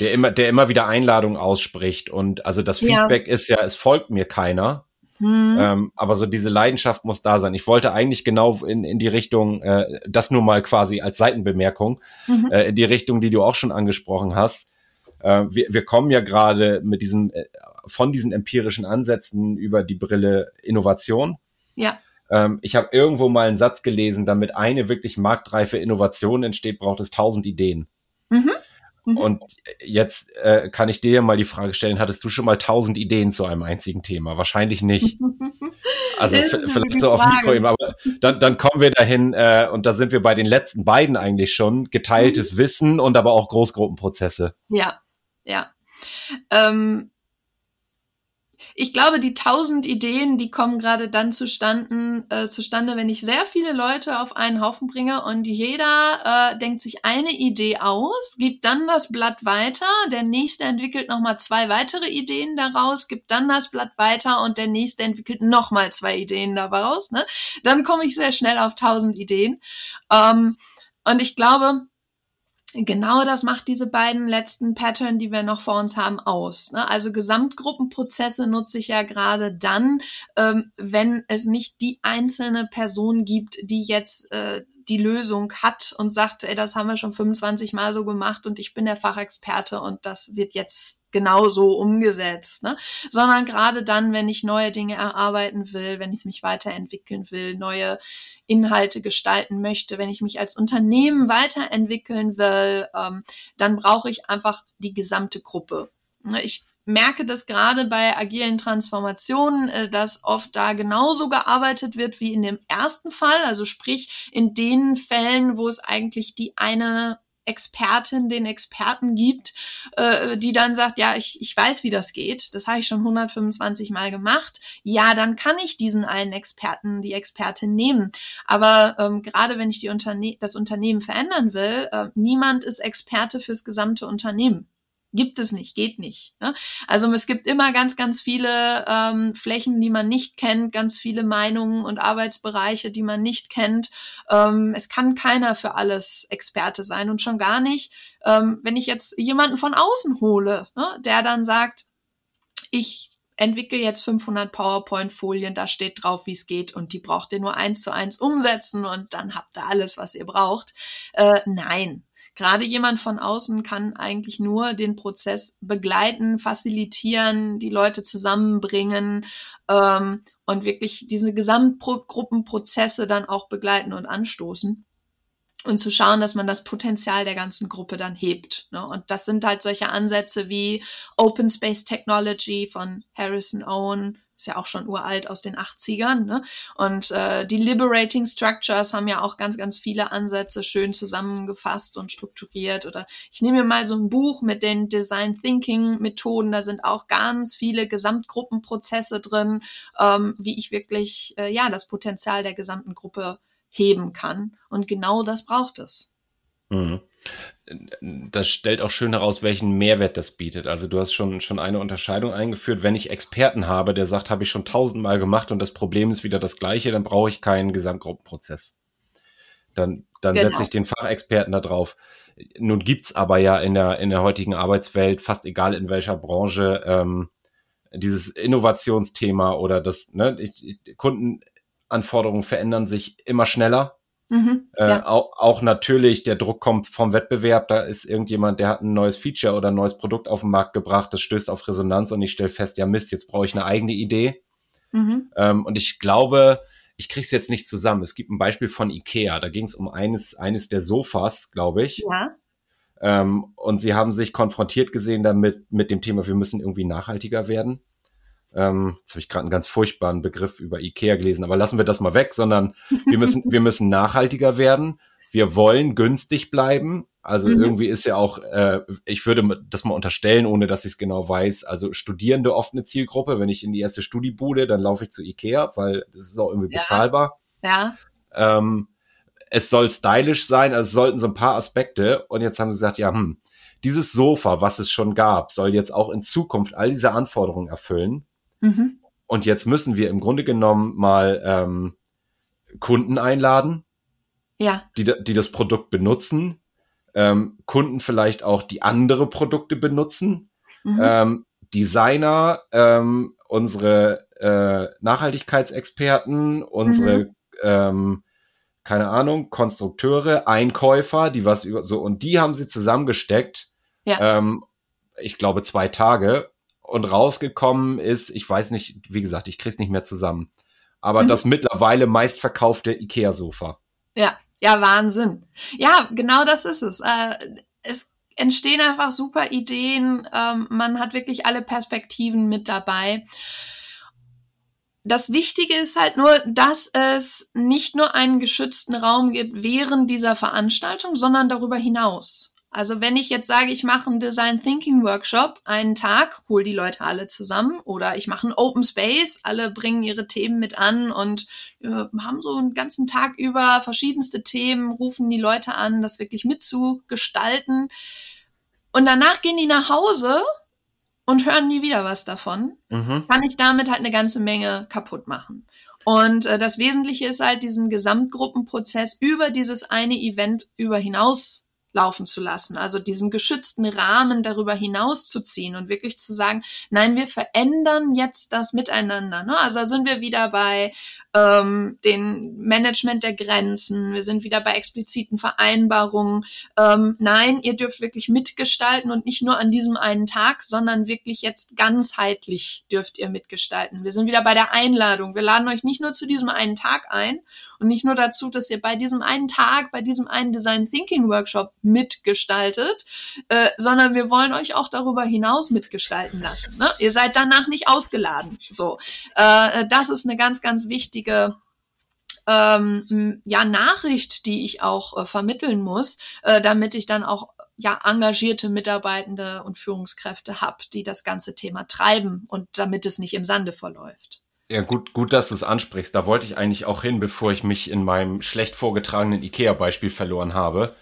Der immer, der immer wieder Einladungen ausspricht und also das Feedback ja. ist ja, es folgt mir keiner. Mhm. Ähm, aber so diese Leidenschaft muss da sein. Ich wollte eigentlich genau in, in die Richtung, äh, das nur mal quasi als Seitenbemerkung, mhm. äh, in die Richtung, die du auch schon angesprochen hast. Äh, wir, wir kommen ja gerade mit diesem äh, von diesen empirischen Ansätzen über die Brille Innovation. Ja. Ähm, ich habe irgendwo mal einen Satz gelesen, damit eine wirklich marktreife Innovation entsteht, braucht es tausend Ideen. Mhm. Mhm. Und jetzt äh, kann ich dir mal die Frage stellen, hattest du schon mal tausend Ideen zu einem einzigen Thema? Wahrscheinlich nicht. Also vielleicht so auf Mikroebene, aber dann, dann kommen wir dahin äh, und da sind wir bei den letzten beiden eigentlich schon. Geteiltes mhm. Wissen und aber auch Großgruppenprozesse. Ja, ja. Ähm, ich glaube, die tausend Ideen, die kommen gerade dann zustande, äh, zustande, wenn ich sehr viele Leute auf einen Haufen bringe und jeder äh, denkt sich eine Idee aus, gibt dann das Blatt weiter, der nächste entwickelt nochmal zwei weitere Ideen daraus, gibt dann das Blatt weiter und der nächste entwickelt nochmal zwei Ideen daraus. Ne? Dann komme ich sehr schnell auf tausend Ideen. Ähm, und ich glaube, genau das macht diese beiden letzten Pattern, die wir noch vor uns haben, aus. Ne? Also Gesamtgruppenprozesse nutze ich ja gerade dann, ähm, wenn es nicht die einzelne Person gibt, die jetzt äh, die Lösung hat und sagt, ey, das haben wir schon 25 Mal so gemacht und ich bin der Fachexperte und das wird jetzt genauso umgesetzt, ne? sondern gerade dann, wenn ich neue Dinge erarbeiten will, wenn ich mich weiterentwickeln will, neue Inhalte gestalten möchte, wenn ich mich als Unternehmen weiterentwickeln will, ähm, dann brauche ich einfach die gesamte Gruppe. Ne, ich merke das gerade bei agilen Transformationen, äh, dass oft da genauso gearbeitet wird wie in dem ersten Fall. Also sprich in den Fällen, wo es eigentlich die eine Expertin, den Experten gibt, äh, die dann sagt, ja, ich, ich weiß, wie das geht. Das habe ich schon 125 Mal gemacht. Ja, dann kann ich diesen einen Experten, die Expertin nehmen. Aber ähm, gerade wenn ich die Unterne das Unternehmen verändern will, äh, niemand ist Experte fürs gesamte Unternehmen. Gibt es nicht, geht nicht. Ne? Also es gibt immer ganz, ganz viele ähm, Flächen, die man nicht kennt, ganz viele Meinungen und Arbeitsbereiche, die man nicht kennt. Ähm, es kann keiner für alles Experte sein und schon gar nicht, ähm, wenn ich jetzt jemanden von außen hole, ne, der dann sagt, ich entwickle jetzt 500 PowerPoint-Folien, da steht drauf, wie es geht und die braucht ihr nur eins zu eins umsetzen und dann habt ihr alles, was ihr braucht. Äh, nein, gerade jemand von außen kann eigentlich nur den Prozess begleiten, facilitieren, die Leute zusammenbringen ähm, und wirklich diese Gesamtgruppenprozesse dann auch begleiten und anstoßen und zu schauen, dass man das Potenzial der ganzen Gruppe dann hebt. Ne? Und das sind halt solche Ansätze wie Open Space Technology von Harrison Owen, ist ja auch schon uralt aus den 80ern. Ne? Und äh, die Liberating Structures haben ja auch ganz, ganz viele Ansätze schön zusammengefasst und strukturiert. Oder ich nehme mir mal so ein Buch mit den Design Thinking Methoden, da sind auch ganz viele Gesamtgruppenprozesse drin, ähm, wie ich wirklich äh, ja das Potenzial der gesamten Gruppe heben kann. Und genau das braucht es. Mhm. Das stellt auch schön heraus, welchen Mehrwert das bietet. Also du hast schon, schon eine Unterscheidung eingeführt. Wenn ich Experten habe, der sagt, habe ich schon tausendmal gemacht und das Problem ist wieder das gleiche, dann brauche ich keinen Gesamtgruppenprozess. Dann, dann genau. setze ich den Fachexperten da drauf. Nun gibt's aber ja in der, in der heutigen Arbeitswelt, fast egal in welcher Branche, ähm, dieses Innovationsthema oder das, ne, ich, Kundenanforderungen verändern sich immer schneller Mhm, äh, ja. auch, auch natürlich, der Druck kommt vom Wettbewerb, da ist irgendjemand, der hat ein neues Feature oder ein neues Produkt auf den Markt gebracht, das stößt auf Resonanz und ich stelle fest, ja Mist, jetzt brauche ich eine eigene Idee. Mhm. Ähm, und ich glaube, ich kriege es jetzt nicht zusammen. Es gibt ein Beispiel von Ikea, da ging es um eines, eines der Sofas, glaube ich. Ja. Ähm, und sie haben sich konfrontiert gesehen damit mit dem Thema, wir müssen irgendwie nachhaltiger werden. Ähm, jetzt habe ich gerade einen ganz furchtbaren Begriff über Ikea gelesen, aber lassen wir das mal weg, sondern wir müssen, wir müssen nachhaltiger werden. Wir wollen günstig bleiben. Also mhm. irgendwie ist ja auch, äh, ich würde das mal unterstellen, ohne dass ich es genau weiß. Also Studierende oft eine Zielgruppe. Wenn ich in die erste Studiebude, dann laufe ich zu Ikea, weil das ist auch irgendwie ja. bezahlbar. Ja. Ähm, es soll stylisch sein, also es sollten so ein paar Aspekte. Und jetzt haben sie gesagt, ja, hm, dieses Sofa, was es schon gab, soll jetzt auch in Zukunft all diese Anforderungen erfüllen. Mhm. Und jetzt müssen wir im Grunde genommen mal ähm, Kunden einladen, ja. die, die das Produkt benutzen, ähm, Kunden vielleicht auch die andere Produkte benutzen, mhm. ähm, Designer, ähm, unsere äh, Nachhaltigkeitsexperten, unsere, mhm. ähm, keine Ahnung, Konstrukteure, Einkäufer, die was über so und die haben sie zusammengesteckt. Ja. Ähm, ich glaube zwei Tage und rausgekommen ist, ich weiß nicht, wie gesagt, ich krieg's nicht mehr zusammen. Aber mhm. das mittlerweile meistverkaufte IKEA-Sofa. Ja, ja, Wahnsinn. Ja, genau das ist es. Äh, es entstehen einfach super Ideen. Ähm, man hat wirklich alle Perspektiven mit dabei. Das Wichtige ist halt nur, dass es nicht nur einen geschützten Raum gibt während dieser Veranstaltung, sondern darüber hinaus. Also wenn ich jetzt sage, ich mache einen Design Thinking Workshop, einen Tag, hol die Leute alle zusammen oder ich mache einen Open Space, alle bringen ihre Themen mit an und äh, haben so einen ganzen Tag über verschiedenste Themen, rufen die Leute an, das wirklich mitzugestalten. Und danach gehen die nach Hause und hören nie wieder was davon, mhm. kann ich damit halt eine ganze Menge kaputt machen. Und äh, das Wesentliche ist halt diesen Gesamtgruppenprozess über dieses eine Event über hinaus laufen zu lassen. Also diesen geschützten Rahmen darüber hinauszuziehen und wirklich zu sagen, nein, wir verändern jetzt das Miteinander. Ne? Also sind wir wieder bei ähm, den Management der Grenzen, wir sind wieder bei expliziten Vereinbarungen. Ähm, nein, ihr dürft wirklich mitgestalten und nicht nur an diesem einen Tag, sondern wirklich jetzt ganzheitlich dürft ihr mitgestalten. Wir sind wieder bei der Einladung. Wir laden euch nicht nur zu diesem einen Tag ein und nicht nur dazu, dass ihr bei diesem einen Tag, bei diesem einen Design Thinking Workshop mitgestaltet, äh, sondern wir wollen euch auch darüber hinaus mitgestalten lassen. Ne? Ihr seid danach nicht ausgeladen. So, äh, das ist eine ganz, ganz wichtige ähm, ja Nachricht, die ich auch äh, vermitteln muss, äh, damit ich dann auch ja engagierte Mitarbeitende und Führungskräfte habe, die das ganze Thema treiben und damit es nicht im Sande verläuft. Ja, gut, gut, dass du es ansprichst. Da wollte ich eigentlich auch hin, bevor ich mich in meinem schlecht vorgetragenen IKEA-Beispiel verloren habe.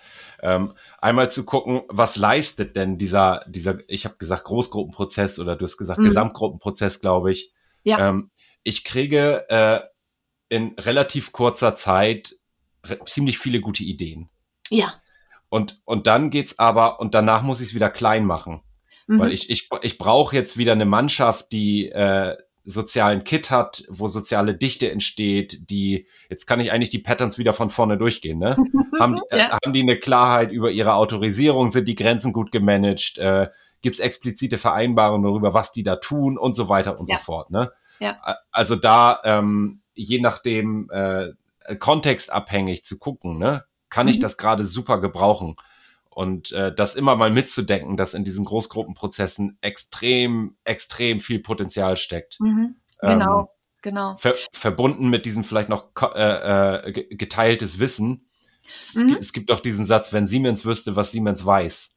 Ähm, einmal zu gucken, was leistet denn dieser, dieser, ich habe gesagt, Großgruppenprozess oder du hast gesagt, mhm. Gesamtgruppenprozess, glaube ich. Ja. Ähm, ich kriege äh, in relativ kurzer Zeit ziemlich viele gute Ideen. Ja. Und, und dann geht's aber, und danach muss ich es wieder klein machen. Mhm. Weil ich, ich, ich brauche jetzt wieder eine Mannschaft, die äh, sozialen Kit hat, wo soziale Dichte entsteht, die, jetzt kann ich eigentlich die Patterns wieder von vorne durchgehen, ne? haben, die, ja. äh, haben die eine Klarheit über ihre Autorisierung, sind die Grenzen gut gemanagt, äh, gibt es explizite Vereinbarungen darüber, was die da tun und so weiter und ja. so fort, ne? ja. Also da ähm, je nachdem äh, kontextabhängig zu gucken, ne, kann ich mhm. das gerade super gebrauchen. Und äh, das immer mal mitzudenken, dass in diesen Großgruppenprozessen extrem, extrem viel Potenzial steckt. Mhm. Genau, ähm, genau. Ver verbunden mit diesem vielleicht noch äh, äh, geteiltes Wissen. Es, mhm. es gibt auch diesen Satz, wenn Siemens wüsste, was Siemens weiß.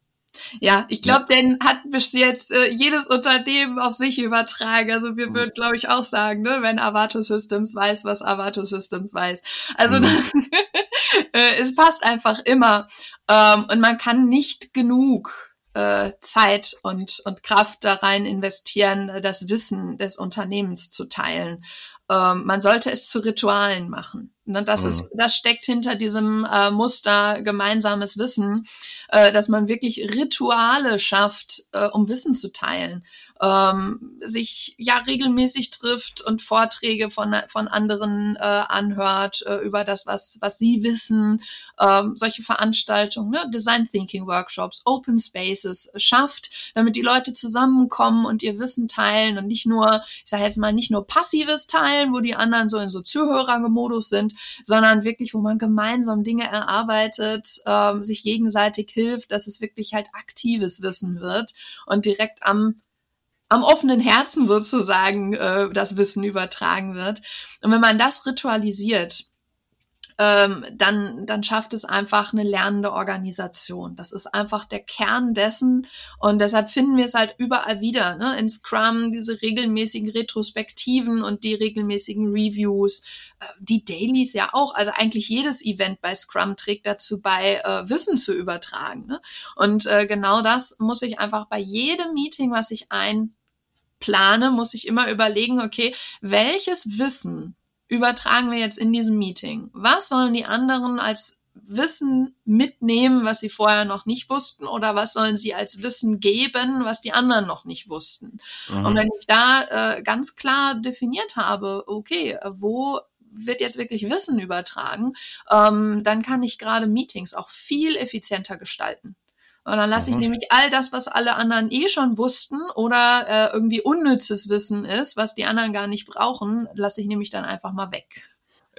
Ja, ich glaube, ja. den hat bis jetzt äh, jedes Unternehmen auf sich übertragen. Also wir mhm. würden, glaube ich, auch sagen, ne, wenn Avato Systems weiß, was Avato Systems weiß. Also mhm. äh, es passt einfach immer. Ähm, und man kann nicht genug äh, Zeit und, und Kraft da rein investieren, das Wissen des Unternehmens zu teilen. Ähm, man sollte es zu Ritualen machen. Ne, das mhm. ist, das steckt hinter diesem äh, Muster gemeinsames Wissen, äh, dass man wirklich Rituale schafft, äh, um Wissen zu teilen ähm, sich ja regelmäßig trifft und Vorträge von, von anderen äh, anhört äh, über das, was, was sie wissen, ähm, solche Veranstaltungen, ne? Design Thinking Workshops, Open Spaces schafft, damit die Leute zusammenkommen und ihr Wissen teilen und nicht nur, ich sage jetzt mal, nicht nur passives teilen, wo die anderen so in so Zuhörermodus sind, sondern wirklich, wo man gemeinsam Dinge erarbeitet, ähm, sich gegenseitig hilft, dass es wirklich halt aktives Wissen wird und direkt am am offenen Herzen sozusagen äh, das Wissen übertragen wird. Und wenn man das ritualisiert, ähm, dann, dann schafft es einfach eine lernende Organisation. Das ist einfach der Kern dessen. Und deshalb finden wir es halt überall wieder. Ne? In Scrum diese regelmäßigen Retrospektiven und die regelmäßigen Reviews, äh, die Dailies ja auch. Also eigentlich jedes Event bei Scrum trägt dazu bei, äh, Wissen zu übertragen. Ne? Und äh, genau das muss ich einfach bei jedem Meeting, was ich ein plane, muss ich immer überlegen, okay, welches Wissen übertragen wir jetzt in diesem Meeting? Was sollen die anderen als Wissen mitnehmen, was sie vorher noch nicht wussten, oder was sollen sie als Wissen geben, was die anderen noch nicht wussten? Mhm. Und wenn ich da äh, ganz klar definiert habe, okay, wo wird jetzt wirklich Wissen übertragen, ähm, dann kann ich gerade Meetings auch viel effizienter gestalten. Und dann lasse ich mhm. nämlich all das, was alle anderen eh schon wussten oder äh, irgendwie unnützes Wissen ist, was die anderen gar nicht brauchen, lasse ich nämlich dann einfach mal weg.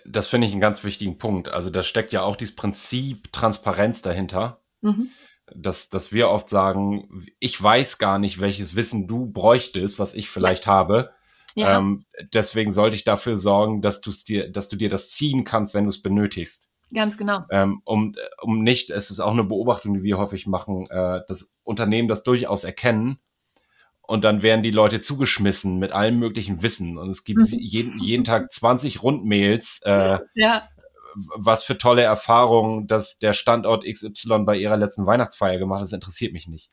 Das finde ich einen ganz wichtigen Punkt. Also da steckt ja auch dieses Prinzip Transparenz dahinter. Mhm. Dass, dass wir oft sagen, ich weiß gar nicht, welches Wissen du bräuchtest, was ich vielleicht ja. habe. Ja. Ähm, deswegen sollte ich dafür sorgen, dass, du's dir, dass du dir das ziehen kannst, wenn du es benötigst. Ganz genau. Ähm, um, um nicht, es ist auch eine Beobachtung, die wir häufig machen, äh, dass Unternehmen das durchaus erkennen und dann werden die Leute zugeschmissen mit allem möglichen Wissen und es gibt mhm. jeden, jeden Tag 20 Rundmails, äh, ja. was für tolle Erfahrungen, dass der Standort XY bei ihrer letzten Weihnachtsfeier gemacht hat, das interessiert mich nicht.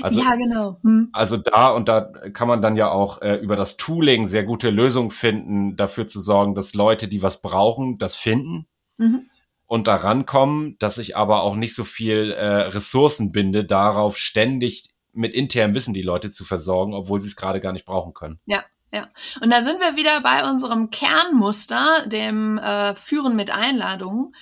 Also, ja, genau. Hm. Also da und da kann man dann ja auch äh, über das Tooling sehr gute Lösungen finden, dafür zu sorgen, dass Leute, die was brauchen, das finden. Mhm und daran kommen, dass ich aber auch nicht so viel äh, Ressourcen binde, darauf ständig mit internem Wissen die Leute zu versorgen, obwohl sie es gerade gar nicht brauchen können. Ja, ja. Und da sind wir wieder bei unserem Kernmuster, dem äh, Führen mit Einladungen.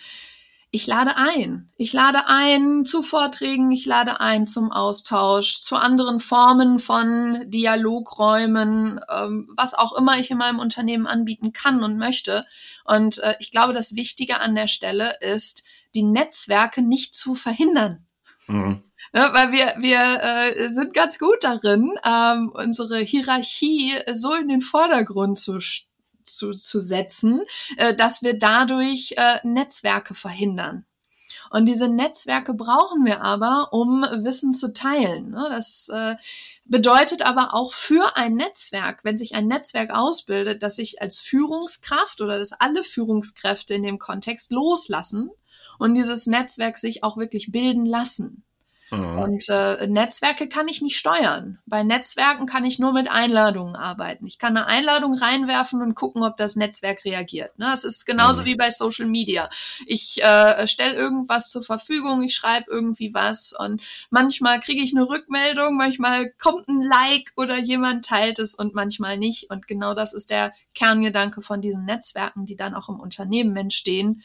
Ich lade ein. Ich lade ein zu Vorträgen, ich lade ein zum Austausch, zu anderen Formen von Dialogräumen, ähm, was auch immer ich in meinem Unternehmen anbieten kann und möchte. Und äh, ich glaube, das Wichtige an der Stelle ist, die Netzwerke nicht zu verhindern. Mhm. Ja, weil wir, wir äh, sind ganz gut darin, ähm, unsere Hierarchie so in den Vordergrund zu, zu, zu setzen, äh, dass wir dadurch äh, Netzwerke verhindern. Und diese Netzwerke brauchen wir aber, um Wissen zu teilen. Ne? Das äh, bedeutet aber auch für ein Netzwerk, wenn sich ein Netzwerk ausbildet, dass ich als Führungskraft oder dass alle Führungskräfte in dem Kontext loslassen und dieses Netzwerk sich auch wirklich bilden lassen. Mhm. Und äh, Netzwerke kann ich nicht steuern. Bei Netzwerken kann ich nur mit Einladungen arbeiten. Ich kann eine Einladung reinwerfen und gucken, ob das Netzwerk reagiert. Ne? Es ist genauso mhm. wie bei Social Media. Ich äh, stelle irgendwas zur Verfügung, ich schreibe irgendwie was und manchmal kriege ich eine Rückmeldung, manchmal kommt ein Like oder jemand teilt es und manchmal nicht. Und genau das ist der Kerngedanke von diesen Netzwerken, die dann auch im Unternehmen entstehen.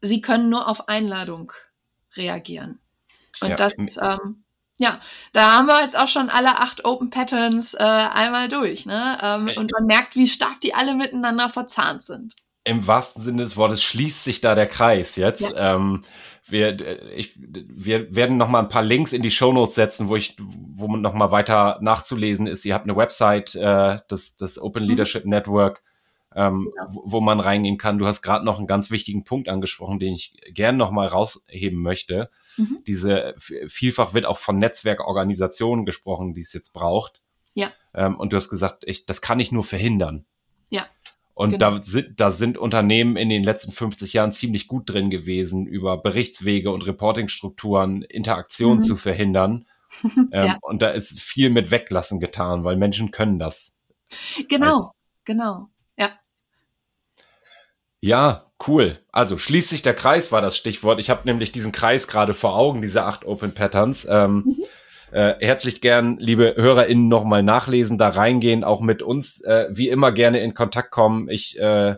Sie können nur auf Einladung reagieren. Und ja. das, ähm, Ja, da haben wir jetzt auch schon alle acht Open Patterns äh, einmal durch, ne? Ähm, und man merkt, wie stark die alle miteinander verzahnt sind. Im wahrsten Sinne des Wortes schließt sich da der Kreis jetzt. Ja. Ähm, wir, ich, wir werden noch mal ein paar Links in die Shownotes setzen, wo ich, wo man noch mal weiter nachzulesen ist. Ihr habt eine Website, äh, das, das Open mhm. Leadership. Network, ähm, ja. wo, wo, man reingehen kann. Du hast gerade noch einen ganz wichtigen Punkt angesprochen, den ich gern noch mal rausheben möchte. Mhm. Diese vielfach wird auch von Netzwerkorganisationen gesprochen, die es jetzt braucht. Ja. Ähm, und du hast gesagt, ich, das kann ich nur verhindern. Ja. Und genau. da, sind, da sind Unternehmen in den letzten 50 Jahren ziemlich gut drin gewesen, über Berichtswege und Reportingstrukturen Interaktion mhm. zu verhindern. ähm, ja. Und da ist viel mit Weglassen getan, weil Menschen können das. Genau, genau, ja. Ja, cool. Also schließt sich der Kreis war das Stichwort. Ich habe nämlich diesen Kreis gerade vor Augen, diese acht Open Patterns. Ähm, mhm. Äh, herzlich gern, liebe HörerInnen, nochmal nachlesen, da reingehen, auch mit uns, äh, wie immer gerne in Kontakt kommen. Ich äh,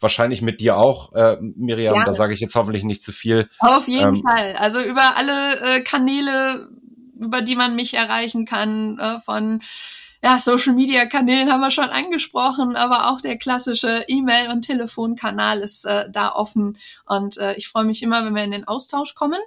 wahrscheinlich mit dir auch, äh, Miriam, Gerne. da sage ich jetzt hoffentlich nicht zu viel. Auf jeden ähm, Fall. Also über alle äh, Kanäle, über die man mich erreichen kann, äh, von ja, Social Media Kanälen haben wir schon angesprochen, aber auch der klassische E-Mail- und Telefonkanal ist äh, da offen. Und äh, ich freue mich immer, wenn wir in den Austausch kommen.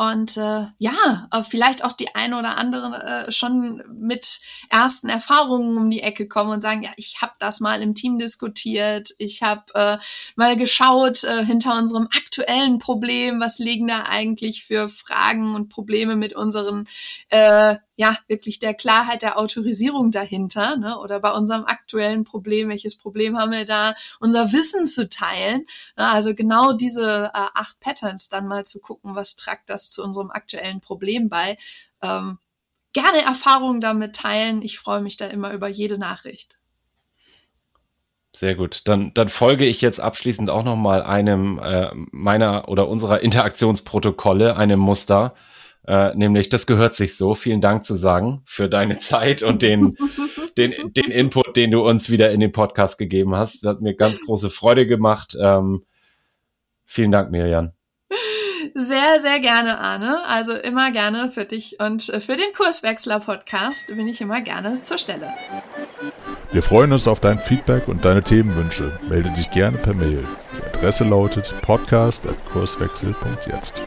Und äh, ja, vielleicht auch die eine oder andere äh, schon mit ersten Erfahrungen um die Ecke kommen und sagen, ja, ich habe das mal im Team diskutiert, ich habe äh, mal geschaut äh, hinter unserem aktuellen Problem, was liegen da eigentlich für Fragen und Probleme mit unseren äh, ja, wirklich der Klarheit der Autorisierung dahinter, ne? oder bei unserem aktuellen Problem, welches Problem haben wir da, unser Wissen zu teilen. Ne? Also genau diese äh, acht Patterns dann mal zu gucken, was tragt das zu unserem aktuellen Problem bei. Ähm, gerne Erfahrungen damit teilen. Ich freue mich da immer über jede Nachricht. Sehr gut. Dann, dann folge ich jetzt abschließend auch noch mal einem äh, meiner oder unserer Interaktionsprotokolle, einem Muster. Äh, nämlich, das gehört sich so. Vielen Dank zu sagen für deine Zeit und den, den, den Input, den du uns wieder in den Podcast gegeben hast. Das hat mir ganz große Freude gemacht. Ähm, vielen Dank, Miriam. Sehr, sehr gerne, Arne. Also immer gerne für dich und für den Kurswechsler-Podcast bin ich immer gerne zur Stelle. Wir freuen uns auf dein Feedback und deine Themenwünsche. Melde dich gerne per Mail. Die Adresse lautet podcast.kurswechsel.jetzt.